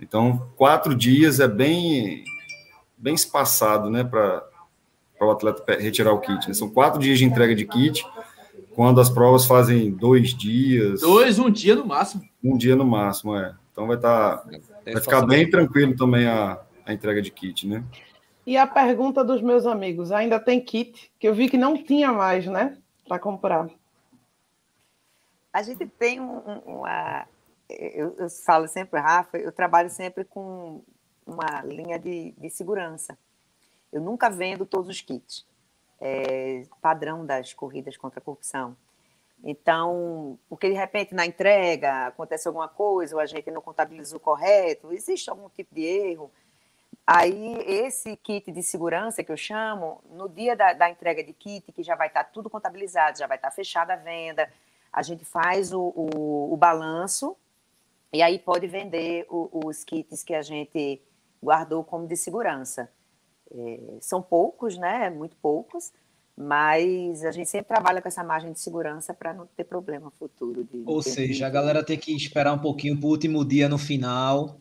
Então, quatro dias é bem, bem espaçado, né, para o atleta retirar o kit. Né? São quatro dias de entrega de kit, quando as provas fazem dois dias. Dois, um dia no máximo. Um dia no máximo, é. Então vai estar. Tá, vai ficar bem tranquilo também a, a entrega de kit, né? E a pergunta dos meus amigos: ainda tem kit? Que eu vi que não tinha mais, né? Para comprar. A gente tem um, uma, eu, eu, falo sempre, Rafa, eu trabalho sempre com uma linha de, de segurança. Eu nunca vendo todos os kits, é, padrão das corridas contra a corrupção. Então, porque de repente na entrega acontece alguma coisa, ou a gente não contabilizou correto, existe algum tipo de erro. Aí, esse kit de segurança que eu chamo, no dia da, da entrega de kit, que já vai estar tudo contabilizado, já vai estar fechada a venda, a gente faz o, o, o balanço e aí pode vender o, os kits que a gente guardou como de segurança. É, são poucos, né? Muito poucos, mas a gente sempre trabalha com essa margem de segurança para não ter problema futuro. De, Ou seja, a galera tem que esperar um pouquinho para o último dia no final,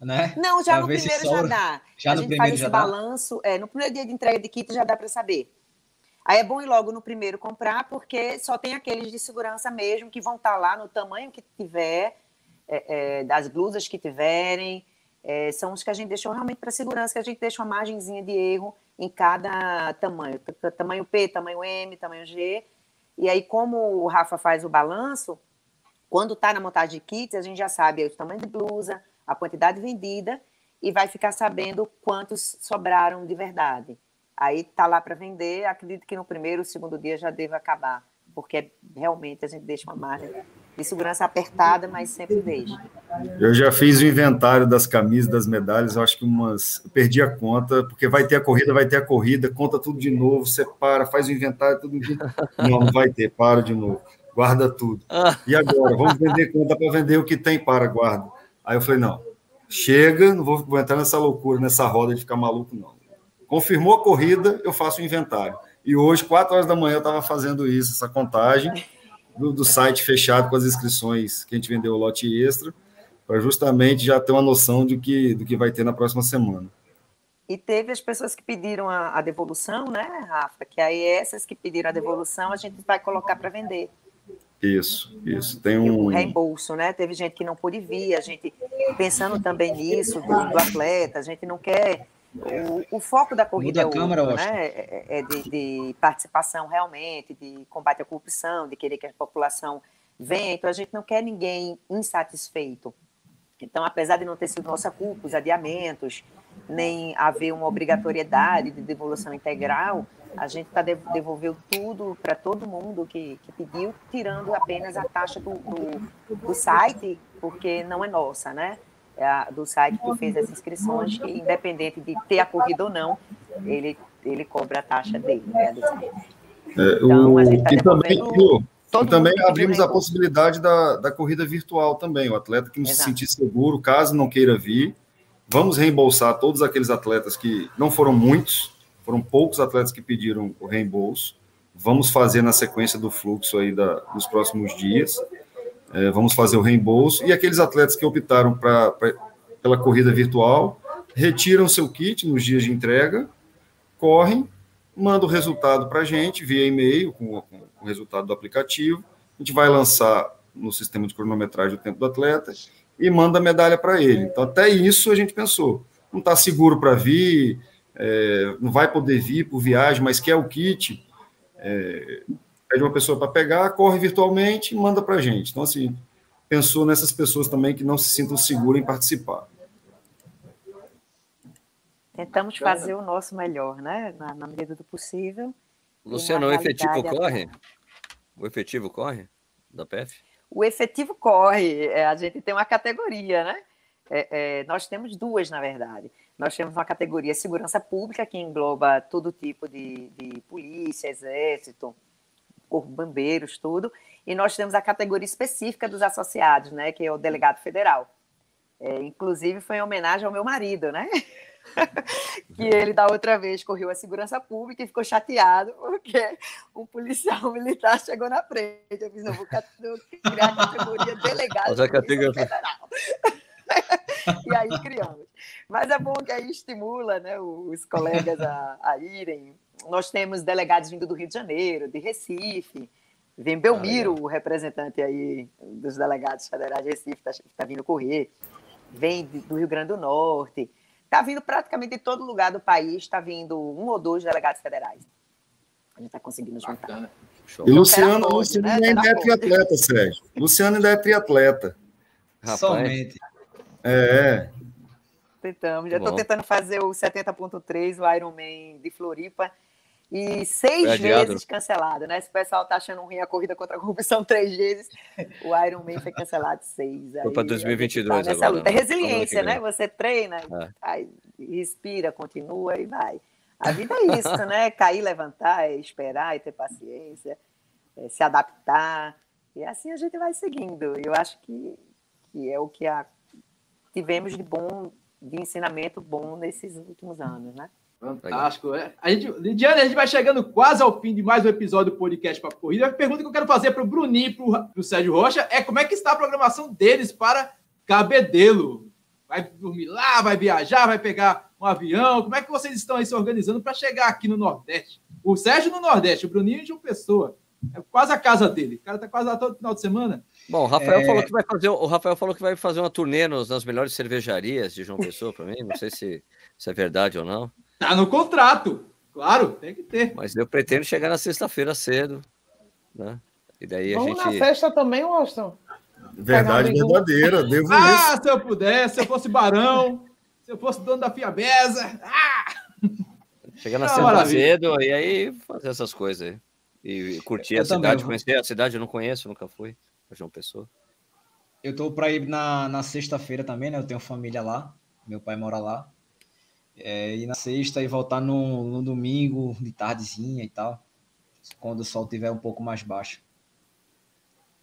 né? Não, já pra no primeiro já dá. Já a no gente primeiro faz esse balanço. É, no primeiro dia de entrega de kit já dá para saber. Aí é bom ir logo no primeiro comprar, porque só tem aqueles de segurança mesmo que vão estar tá lá no tamanho que tiver é, é, das blusas que tiverem, é, são os que a gente deixou realmente para segurança, que a gente deixa uma margenzinha de erro em cada tamanho, tamanho P, tamanho M, tamanho G. E aí, como o Rafa faz o balanço, quando está na montagem de kits, a gente já sabe o tamanho de blusa, a quantidade vendida e vai ficar sabendo quantos sobraram de verdade. Aí tá lá para vender, acredito que no primeiro, segundo dia já deva acabar, porque realmente a gente deixa uma margem de segurança apertada, mas sempre deixa. Eu já fiz o inventário das camisas, das medalhas, eu acho que umas. Eu perdi a conta, porque vai ter a corrida, vai ter a corrida, conta tudo de novo, separa, faz o inventário, tudo de. Não, não vai ter, para de novo, guarda tudo. E agora? Vamos vender conta para vender o que tem, para, guarda. Aí eu falei, não, chega, não vou entrar nessa loucura, nessa roda de ficar maluco, não. Confirmou a corrida, eu faço o inventário. E hoje, quatro horas da manhã, eu estava fazendo isso, essa contagem do, do, site fechado com as inscrições que a gente vendeu o lote extra, para justamente já ter uma noção do que, do que vai ter na próxima semana. E teve as pessoas que pediram a, a devolução, né, Rafa? Que aí essas que pediram a devolução a gente vai colocar para vender. Isso, isso. Tem um. o reembolso, né? Teve gente que não pôde vir, a gente pensando também nisso, do, do atleta, a gente não quer o, o, foco da corrida é, outro, câmera, né? é, é de, de, participação realmente, de combate à corrupção, de querer que a população venha. Então, a gente não quer ninguém insatisfeito. Então, apesar de não ter sido nossa culpa, os adiamentos, nem haver uma obrigatoriedade de devolução integral, a gente tá, devolveu tudo para todo mundo que, que, pediu, tirando apenas a taxa do, do, do site, porque não é nossa, né? É do site que fez as inscrições, que independente de ter a corrida ou não, ele, ele cobra a taxa dele, né, do site. É, então, o, a gente tá e também, e também abrimos a possibilidade da, da corrida virtual também, o atleta que não Exato. se sentir seguro, caso não queira vir, vamos reembolsar todos aqueles atletas que não foram muitos, foram poucos atletas que pediram o reembolso, vamos fazer na sequência do fluxo aí da, dos próximos dias, é, vamos fazer o reembolso. E aqueles atletas que optaram pra, pra, pela corrida virtual, retiram seu kit nos dias de entrega, correm, mandam o resultado para a gente via e-mail, com, com, o resultado do aplicativo. A gente vai lançar no sistema de cronometragem o tempo do atleta e manda a medalha para ele. Então, até isso a gente pensou. não está seguro para vir, é, não vai poder vir por viagem, mas quer o kit, é, pede uma pessoa para pegar, corre virtualmente e manda para a gente. Então, assim, pensou nessas pessoas também que não se sintam seguras em participar. Tentamos fazer o nosso melhor, né? Na, na medida do possível. Luciano, o efetivo corre? O efetivo corre da PF? O efetivo corre. É, a gente tem uma categoria, né? É, é, nós temos duas, na verdade. Nós temos uma categoria segurança pública, que engloba todo tipo de, de polícia, exército, corpo bombeiros, tudo. E nós temos a categoria específica dos associados, né? Que é o delegado federal. É, inclusive, foi em homenagem ao meu marido, né? que ele da outra vez correu a segurança pública e ficou chateado porque um policial militar chegou na frente. Eu fiz, não, vou criar a categoria delegado a categoria... federal. e aí criamos. Mas é bom que aí estimula né, os colegas a, a irem. Nós temos delegados vindo do Rio de Janeiro, de Recife. Vem Belmiro, ah, o representante aí dos delegados federais de Recife, está tá vindo correr. Vem do Rio Grande do Norte. Está vindo praticamente de todo lugar do país, está vindo um ou dois delegados federais. A gente está conseguindo juntar. E Luciano, Luciano né? ainda é triatleta, Sérgio. Luciano ainda é triatleta. Rapaz. Somente. É. Tentamos. Já estou tentando fazer o 70.3, o Ironman de Floripa e seis vezes cancelado, né? Se o pessoal tá achando ruim a corrida contra a corrupção três vezes, o Ironman foi cancelado seis. Foi para 2022 tá agora. Luta. É resiliência, né? Você treina, é. aí, respira, continua e vai. A vida é isso, né? Cair, levantar, é esperar e ter paciência, é se adaptar. E assim a gente vai seguindo. Eu acho que, que é o que a, tivemos de bom, de ensinamento bom nesses últimos anos, né? Fantástico. É. A gente, Lidiane, a gente vai chegando quase ao fim de mais um episódio do podcast para corrida. A pergunta que eu quero fazer para o Bruninho e para o Sérgio Rocha é como é que está a programação deles para Cabedelo? Vai dormir lá, vai viajar, vai pegar um avião? Como é que vocês estão aí se organizando para chegar aqui no Nordeste? O Sérgio no Nordeste, o Bruninho de uma pessoa. É quase a casa dele. O cara está quase lá todo final de semana. Bom, o Rafael é... falou que vai fazer. O Rafael falou que vai fazer uma turnê nos, nas melhores cervejarias de João Pessoa para mim. Não sei se, se é verdade ou não. Tá no contrato. Claro, tem que ter. Mas eu pretendo chegar na sexta-feira cedo. Né? E daí Vamos a gente. na festa também, Washington. Verdade verdadeira. Devo ah, isso. se eu pudesse, se eu fosse barão, se eu fosse dono da Fiabesa. Ah! Chegar na sexta cedo e aí fazer essas coisas aí. E curtir eu a cidade, conhecer a cidade, eu não conheço, nunca fui. João Pessoa. Eu tô para ir na, na sexta-feira também, né? Eu tenho família lá. Meu pai mora lá é, ir na sexta e voltar no, no domingo, de tardezinha e tal, quando o sol estiver um pouco mais baixo.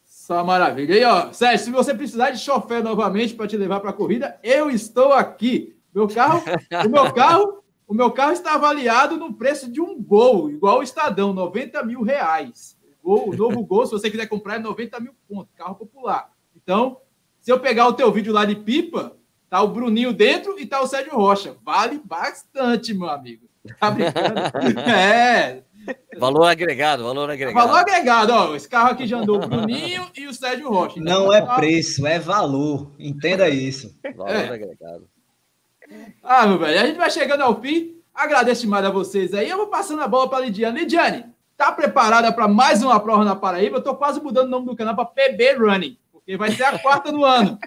Só maravilha. E ó, Sérgio, se você precisar de chofer novamente para te levar para a corrida, eu estou aqui. Meu carro, o meu carro, o meu carro está avaliado no preço de um Gol, igual o Estadão, 90 mil reais. O, novo Gol, se você quiser comprar, é 90 mil pontos, carro popular. Então, se eu pegar o teu vídeo lá de pipa, Tá o Bruninho dentro e tá o Sérgio Rocha. Vale bastante, meu amigo. Tá brincando? é. Valor agregado, valor agregado. Valor agregado, ó. Esse carro aqui já andou o Bruninho e o Sérgio Rocha. Então, Não é preço, é valor. Entenda isso. Valor é. agregado. Ah, meu velho, a gente vai chegando ao fim. Agradeço demais a vocês aí. Eu vou passando a bola para Lidiane. Lidiane, tá preparada para mais uma prova na Paraíba? Eu tô quase mudando o nome do canal para PB Running, porque vai ser a quarta do ano.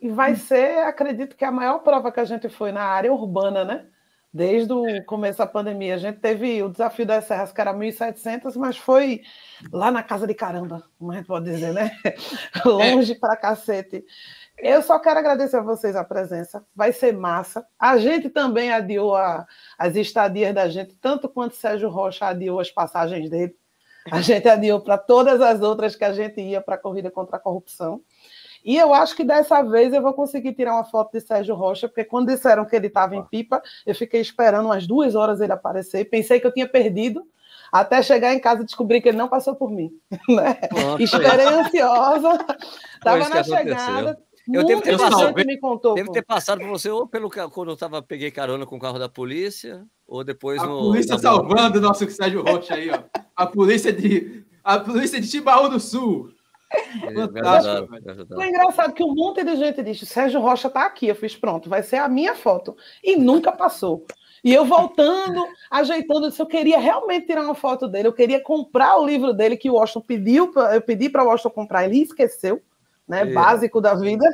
E vai ser, acredito que a maior prova que a gente foi na área urbana, né? Desde o começo da pandemia. A gente teve o desafio das serras, que era 1.700, mas foi lá na casa de caramba, como a gente pode dizer, né? Longe é. para cacete. Eu só quero agradecer a vocês a presença, vai ser massa. A gente também adiou a, as estadias da gente, tanto quanto Sérgio Rocha adiou as passagens dele. A gente adiou para todas as outras que a gente ia para a corrida contra a corrupção. E eu acho que dessa vez eu vou conseguir tirar uma foto de Sérgio Rocha, porque quando disseram que ele estava em pipa, eu fiquei esperando umas duas horas ele aparecer. Pensei que eu tinha perdido, até chegar em casa e descobrir que ele não passou por mim. Né? Nossa, Esperei ansiosa, estava na chegada. Eu devo ter, passado, me contou, devo ter passado por você ou pelo quando eu tava, peguei carona com o carro da polícia, ou depois a no. polícia salvando o nosso Sérgio Rocha aí, ó. A polícia de. A polícia de Tibaú do Sul. Fantástico, É engraçado que um monte de gente disse: Sérgio Rocha está aqui. Eu fiz pronto, vai ser a minha foto. E nunca passou. E eu voltando, ajeitando, eu queria realmente tirar uma foto dele, eu queria comprar o livro dele que o Washington pediu, eu pedi para o Washington comprar, ele esqueceu, né? É. Básico da vida.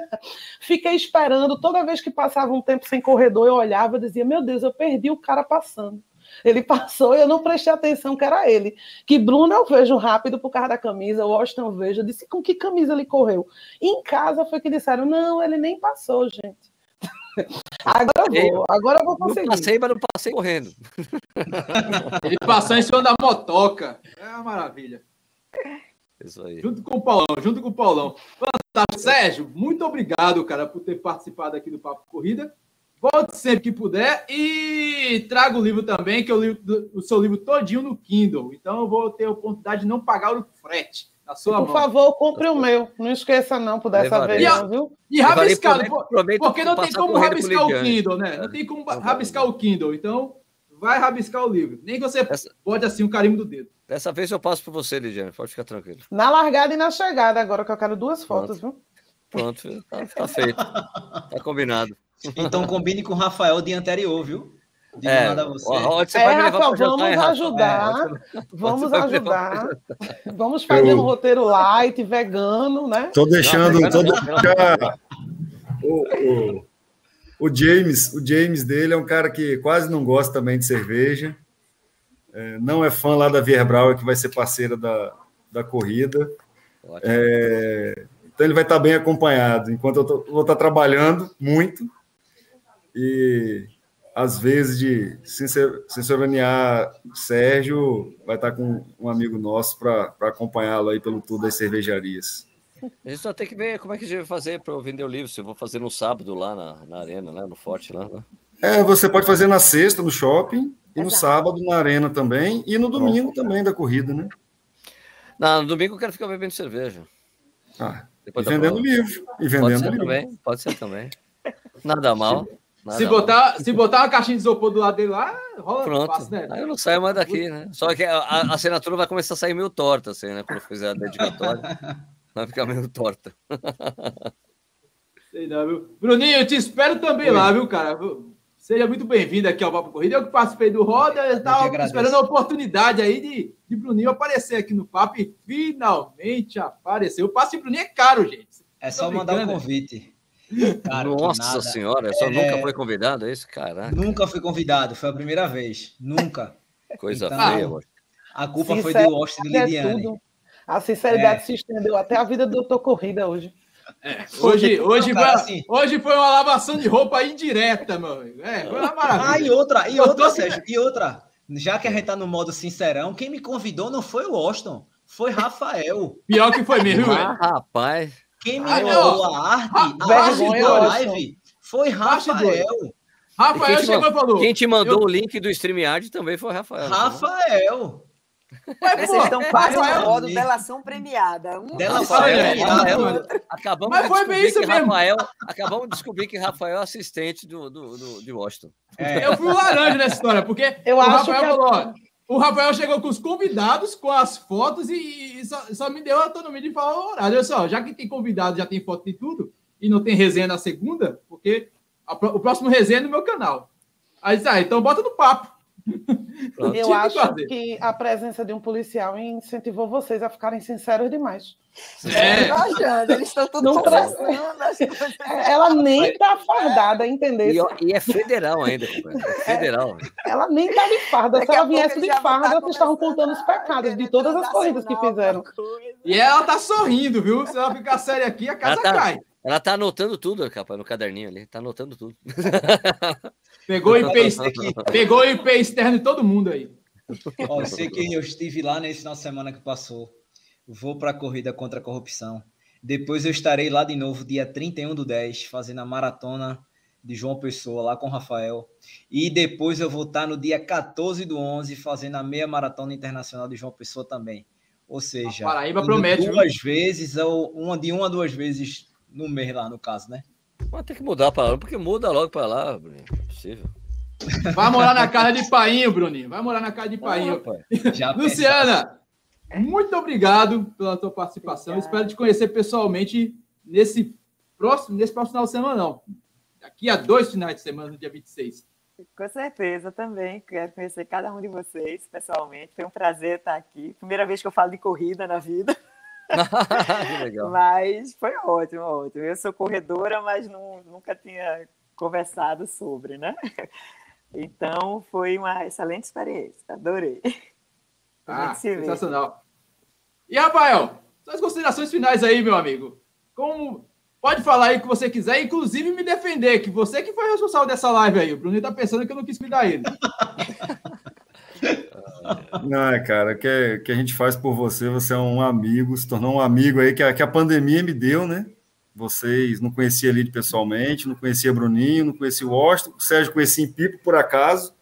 Fiquei esperando, toda vez que passava um tempo sem corredor, eu olhava e dizia: Meu Deus, eu perdi o cara passando. Ele passou e eu não prestei atenção que era ele. Que Bruno eu vejo rápido por causa da camisa, o Washington eu vejo. Eu disse com que camisa ele correu. E em casa foi que disseram: não, ele nem passou, gente. Agora eu vou, agora eu vou conseguir. Não passei, mas não passei correndo. Ele passou em cima da motoca. É uma maravilha. Isso aí. Junto com o Paulão, junto com o Paulão. Fantástico. Sérgio, muito obrigado, cara, por ter participado aqui do Papo Corrida. Volte sempre que puder e traga o livro também, que eu li o seu livro todinho no Kindle. Então eu vou ter a oportunidade de não pagar o frete. Na sua por mão. favor, compre o meu. Não esqueça, não, por dessa vez, não, viu? E rabiscado, porque não tem como rabiscar o Kindle, né? Não tem como rabiscar o Kindle. Então, vai rabiscar o livro. Nem que você Essa... pode assim um carimbo do dedo. Dessa vez eu passo para você, Lidiane. Pode ficar tranquilo. Na largada e na chegada, agora que eu quero duas fotos, Pronto. viu? Pronto, tá, tá feito. Tá combinado. Então combine com o Rafael de anterior, viu? De é, nada você. É, Rafael, vamos ajudar. É, vamos ajudar. Vamos fazer Eu... um roteiro light, vegano, né? Tô deixando. Não, tô deixando... O, o, o, James, o James dele é um cara que quase não gosta também de cerveja. É, não é fã lá da Vierbral, que vai ser parceira da, da corrida. É, então ele vai estar bem acompanhado. Enquanto eu tô, vou estar trabalhando muito e às vezes de censuraniar Sérgio, vai estar com um amigo nosso para acompanhá-lo aí pelo tour das cervejarias. A gente só tem que ver como é que a gente vai fazer para eu vender o livro. Se eu vou fazer no sábado lá na, na arena, né? no Forte lá. Né? É, você pode fazer na sexta no shopping e no sábado na arena também e no domingo também da corrida, né? Não, no domingo eu quero ficar bebendo cerveja. Ah, Depois e vendendo livro. E vendendo pode ser livro. também, pode ser também. Nada mal. Nada se, botar, se botar uma caixinha de isopor do lado dele lá, rola Pronto. Fácil, né? Aí eu não saio mais daqui, né? Só que a, a, assinatura vai começar a sair meio torta, assim, né? Quando eu fizer a dedicatória. vai ficar meio torta. Sei não, viu? Bruninho, eu te espero também Oi. lá, viu, cara? Seja muito bem-vindo aqui ao Papo Corrida. Eu que participei do Roda, eu estava esperando a oportunidade aí de, de Bruninho aparecer aqui no Papo e finalmente apareceu. O passe de Bruninho é caro, gente. É só mandar um convite. Cara, Nossa senhora, só é... nunca foi convidado, é isso, cara? Nunca fui convidado, foi a primeira vez. Nunca. Coisa então, feia, mano. A culpa foi do Austin e Lidiane. É a sinceridade é. se estendeu até a vida do doutor Corrida hoje. É, hoje, hoje, cara, foi, assim, hoje foi uma lavação de roupa indireta, meu amigo. É, foi uma maravilha. Ah, e outra, e outra, Sérgio, e outra. Já que a gente tá no modo sincerão, quem me convidou não foi o Austin, foi Rafael. Pior que foi mesmo, ah, rapaz. Quem me mandou a arte, a vergonha da live, foi Rafael. Rafael quem chegou e falou. Quem te mandou eu... o link do StreamYard também foi Rafael. Né? Rafael. Ué, vocês estão quase no modo delação premiada. Um delação premiada. Acabamos Mas de foi bem isso mesmo. Rafael, acabamos de descobrir que Rafael é assistente do, do, do de Washington. É. Eu fui o laranja nessa história, porque eu o acho Rafael que falou, o Rafael chegou com os convidados, com as fotos e, e só, só, me deu a autonomia de falar o horário. Olha só, já que tem convidado, já tem foto de tudo, e não tem resenha na segunda, porque a, o próximo resenha é no meu canal. Aí, ah, então bota no papo. Eu acho que a presença de um policial incentivou vocês a ficarem sinceros demais. É. Viajando, eles estão tudo Ela nem está fardada, entendeu? E, e, é federal ainda, é federal. Ela nem está de farda. Se ela viesse de farda, tá vocês estavam contando os pecados de todas as corridas que fizeram. E ela tá sorrindo, viu? Se ela ficar séria aqui, a casa tá, cai. Ela tá anotando tudo, capa, no caderninho ali. Tá anotando tudo. Pegou IP, pegou IP externo de todo mundo aí. Ó, eu sei que eu estive lá nesse final de semana que passou. Vou para a corrida contra a corrupção. Depois eu estarei lá de novo, dia 31 do 10, fazendo a maratona de João Pessoa, lá com o Rafael. E depois eu vou estar no dia 14 do 11, fazendo a meia maratona internacional de João Pessoa também. Ou seja, a Paraíba promete, duas viu? vezes, ou uma de uma a duas vezes no mês lá, no caso, né? Mas tem que mudar para lá, porque muda logo para lá, Bruninho. Não é possível. Vai morar na casa de Painho, Bruninho. Vai morar na casa de Painho. Já Luciana, muito obrigado pela tua participação. Obrigada. Espero te conhecer pessoalmente nesse próximo, nesse próximo final de semana, não. Daqui a dois finais de semana, no dia 26. Com certeza, também quero conhecer cada um de vocês pessoalmente. Foi um prazer estar aqui. Primeira vez que eu falo de corrida na vida. mas foi ótimo, ótimo. Eu sou corredora, mas não, nunca tinha conversado sobre, né? Então foi uma excelente experiência. Adorei. Ah, sensacional. E Rafael, suas considerações finais aí, meu amigo. Como Pode falar aí o que você quiser, inclusive me defender, que você que foi responsável dessa live aí. O Bruno tá pensando que eu não quis cuidar ele. Não, é, cara, que, que a gente faz por você, você é um amigo, se tornou um amigo aí que a, que a pandemia me deu, né? Vocês não conhecia ele pessoalmente, não conhecia Bruninho, não conhecia o Washington, o Sérgio conhecia em Pipo por acaso.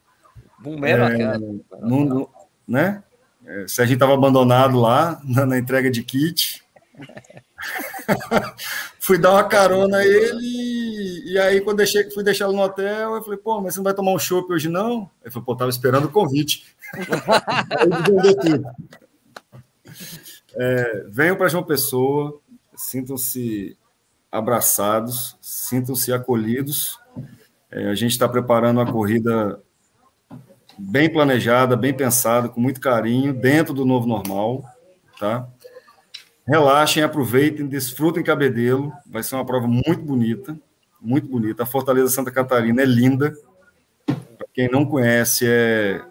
Bombeiro, é, não, não, né? É, Sérgio estava abandonado lá na, na entrega de kit. fui dar uma carona a ele, e aí quando deixei, fui deixar ele no hotel, eu falei, pô, mas você não vai tomar um chopp hoje não? Ele falou, pô, tava esperando o convite. é, venham para João Pessoa, sintam-se abraçados, sintam-se acolhidos. É, a gente está preparando uma corrida bem planejada, bem pensada, com muito carinho, dentro do novo normal, tá? Relaxem, aproveitem, desfrutem Cabedelo. Vai ser uma prova muito bonita, muito bonita. A Fortaleza Santa Catarina é linda. Para quem não conhece, é,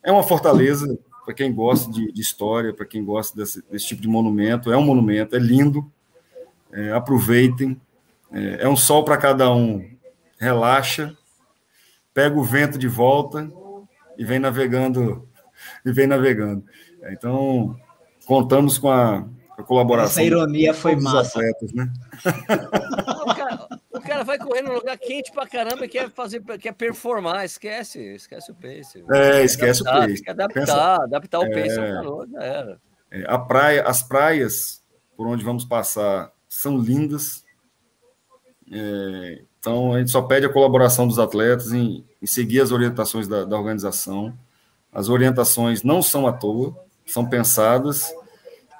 é uma fortaleza. Para quem gosta de, de história, para quem gosta desse, desse, tipo de monumento, é um monumento, é lindo. É, aproveitem. É, é um sol para cada um. Relaxa, pega o vento de volta e vem navegando e vem navegando. Então, contamos com a, a colaboração. Essa ironia foi massa. Atletas, né? o, cara, o, cara, vai correr num lugar quente pra caramba e quer fazer, quer performar, esquece, esquece o pace. É, esquece adaptar, o pace. adaptar, Pensa, adaptar o pace é, ao calor, já era. É, a praia, as praias por onde vamos passar são lindas. É, então a gente só pede a colaboração dos atletas em, em seguir as orientações da, da organização. As orientações não são à toa, são pensadas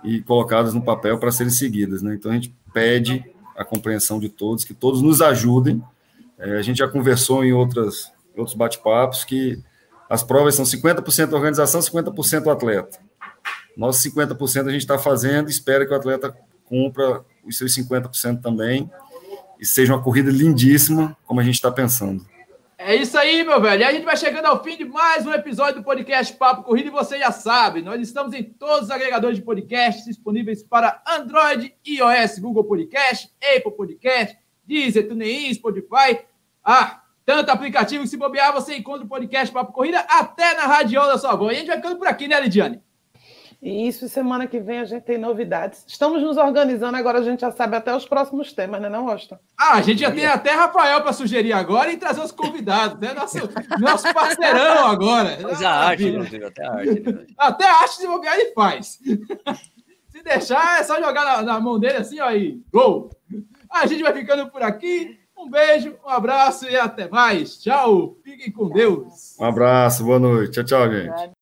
e colocadas no papel para serem seguidas. Né? Então a gente pede a compreensão de todos, que todos nos ajudem. É, a gente já conversou em outras, outros bate-papos que as provas são 50% organização, 50% atleta. Nós 50% a gente está fazendo, espera que o atleta cumpra os seus 50% também e seja uma corrida lindíssima, como a gente está pensando. É isso aí, meu velho. E a gente vai chegando ao fim de mais um episódio do podcast Papo Corrida e você já sabe, nós estamos em todos os agregadores de podcast disponíveis para Android, iOS, Google Podcast, Apple Podcast, Deezer, TuneIn, Spotify. Ah, tanto aplicativo que se bobear, você encontra o podcast Papo Corrida até na radiola da sua avó. E a gente vai ficando por aqui, né, Lidiane? Isso, semana que vem a gente tem novidades. Estamos nos organizando, agora a gente já sabe até os próximos temas, né, não, Austin? Ah, a gente já tem até Rafael para sugerir agora e trazer os convidados, né? Nosso, nosso parceirão agora. Mas a arte, inclusive, até a arte. Né? Até a arte de bobear ele faz. Se deixar, é só jogar na, na mão dele assim, ó, e gol! A gente vai ficando por aqui. Um beijo, um abraço e até mais. Tchau. Fiquem com Deus. Um abraço, boa noite. Tchau, tchau, gente.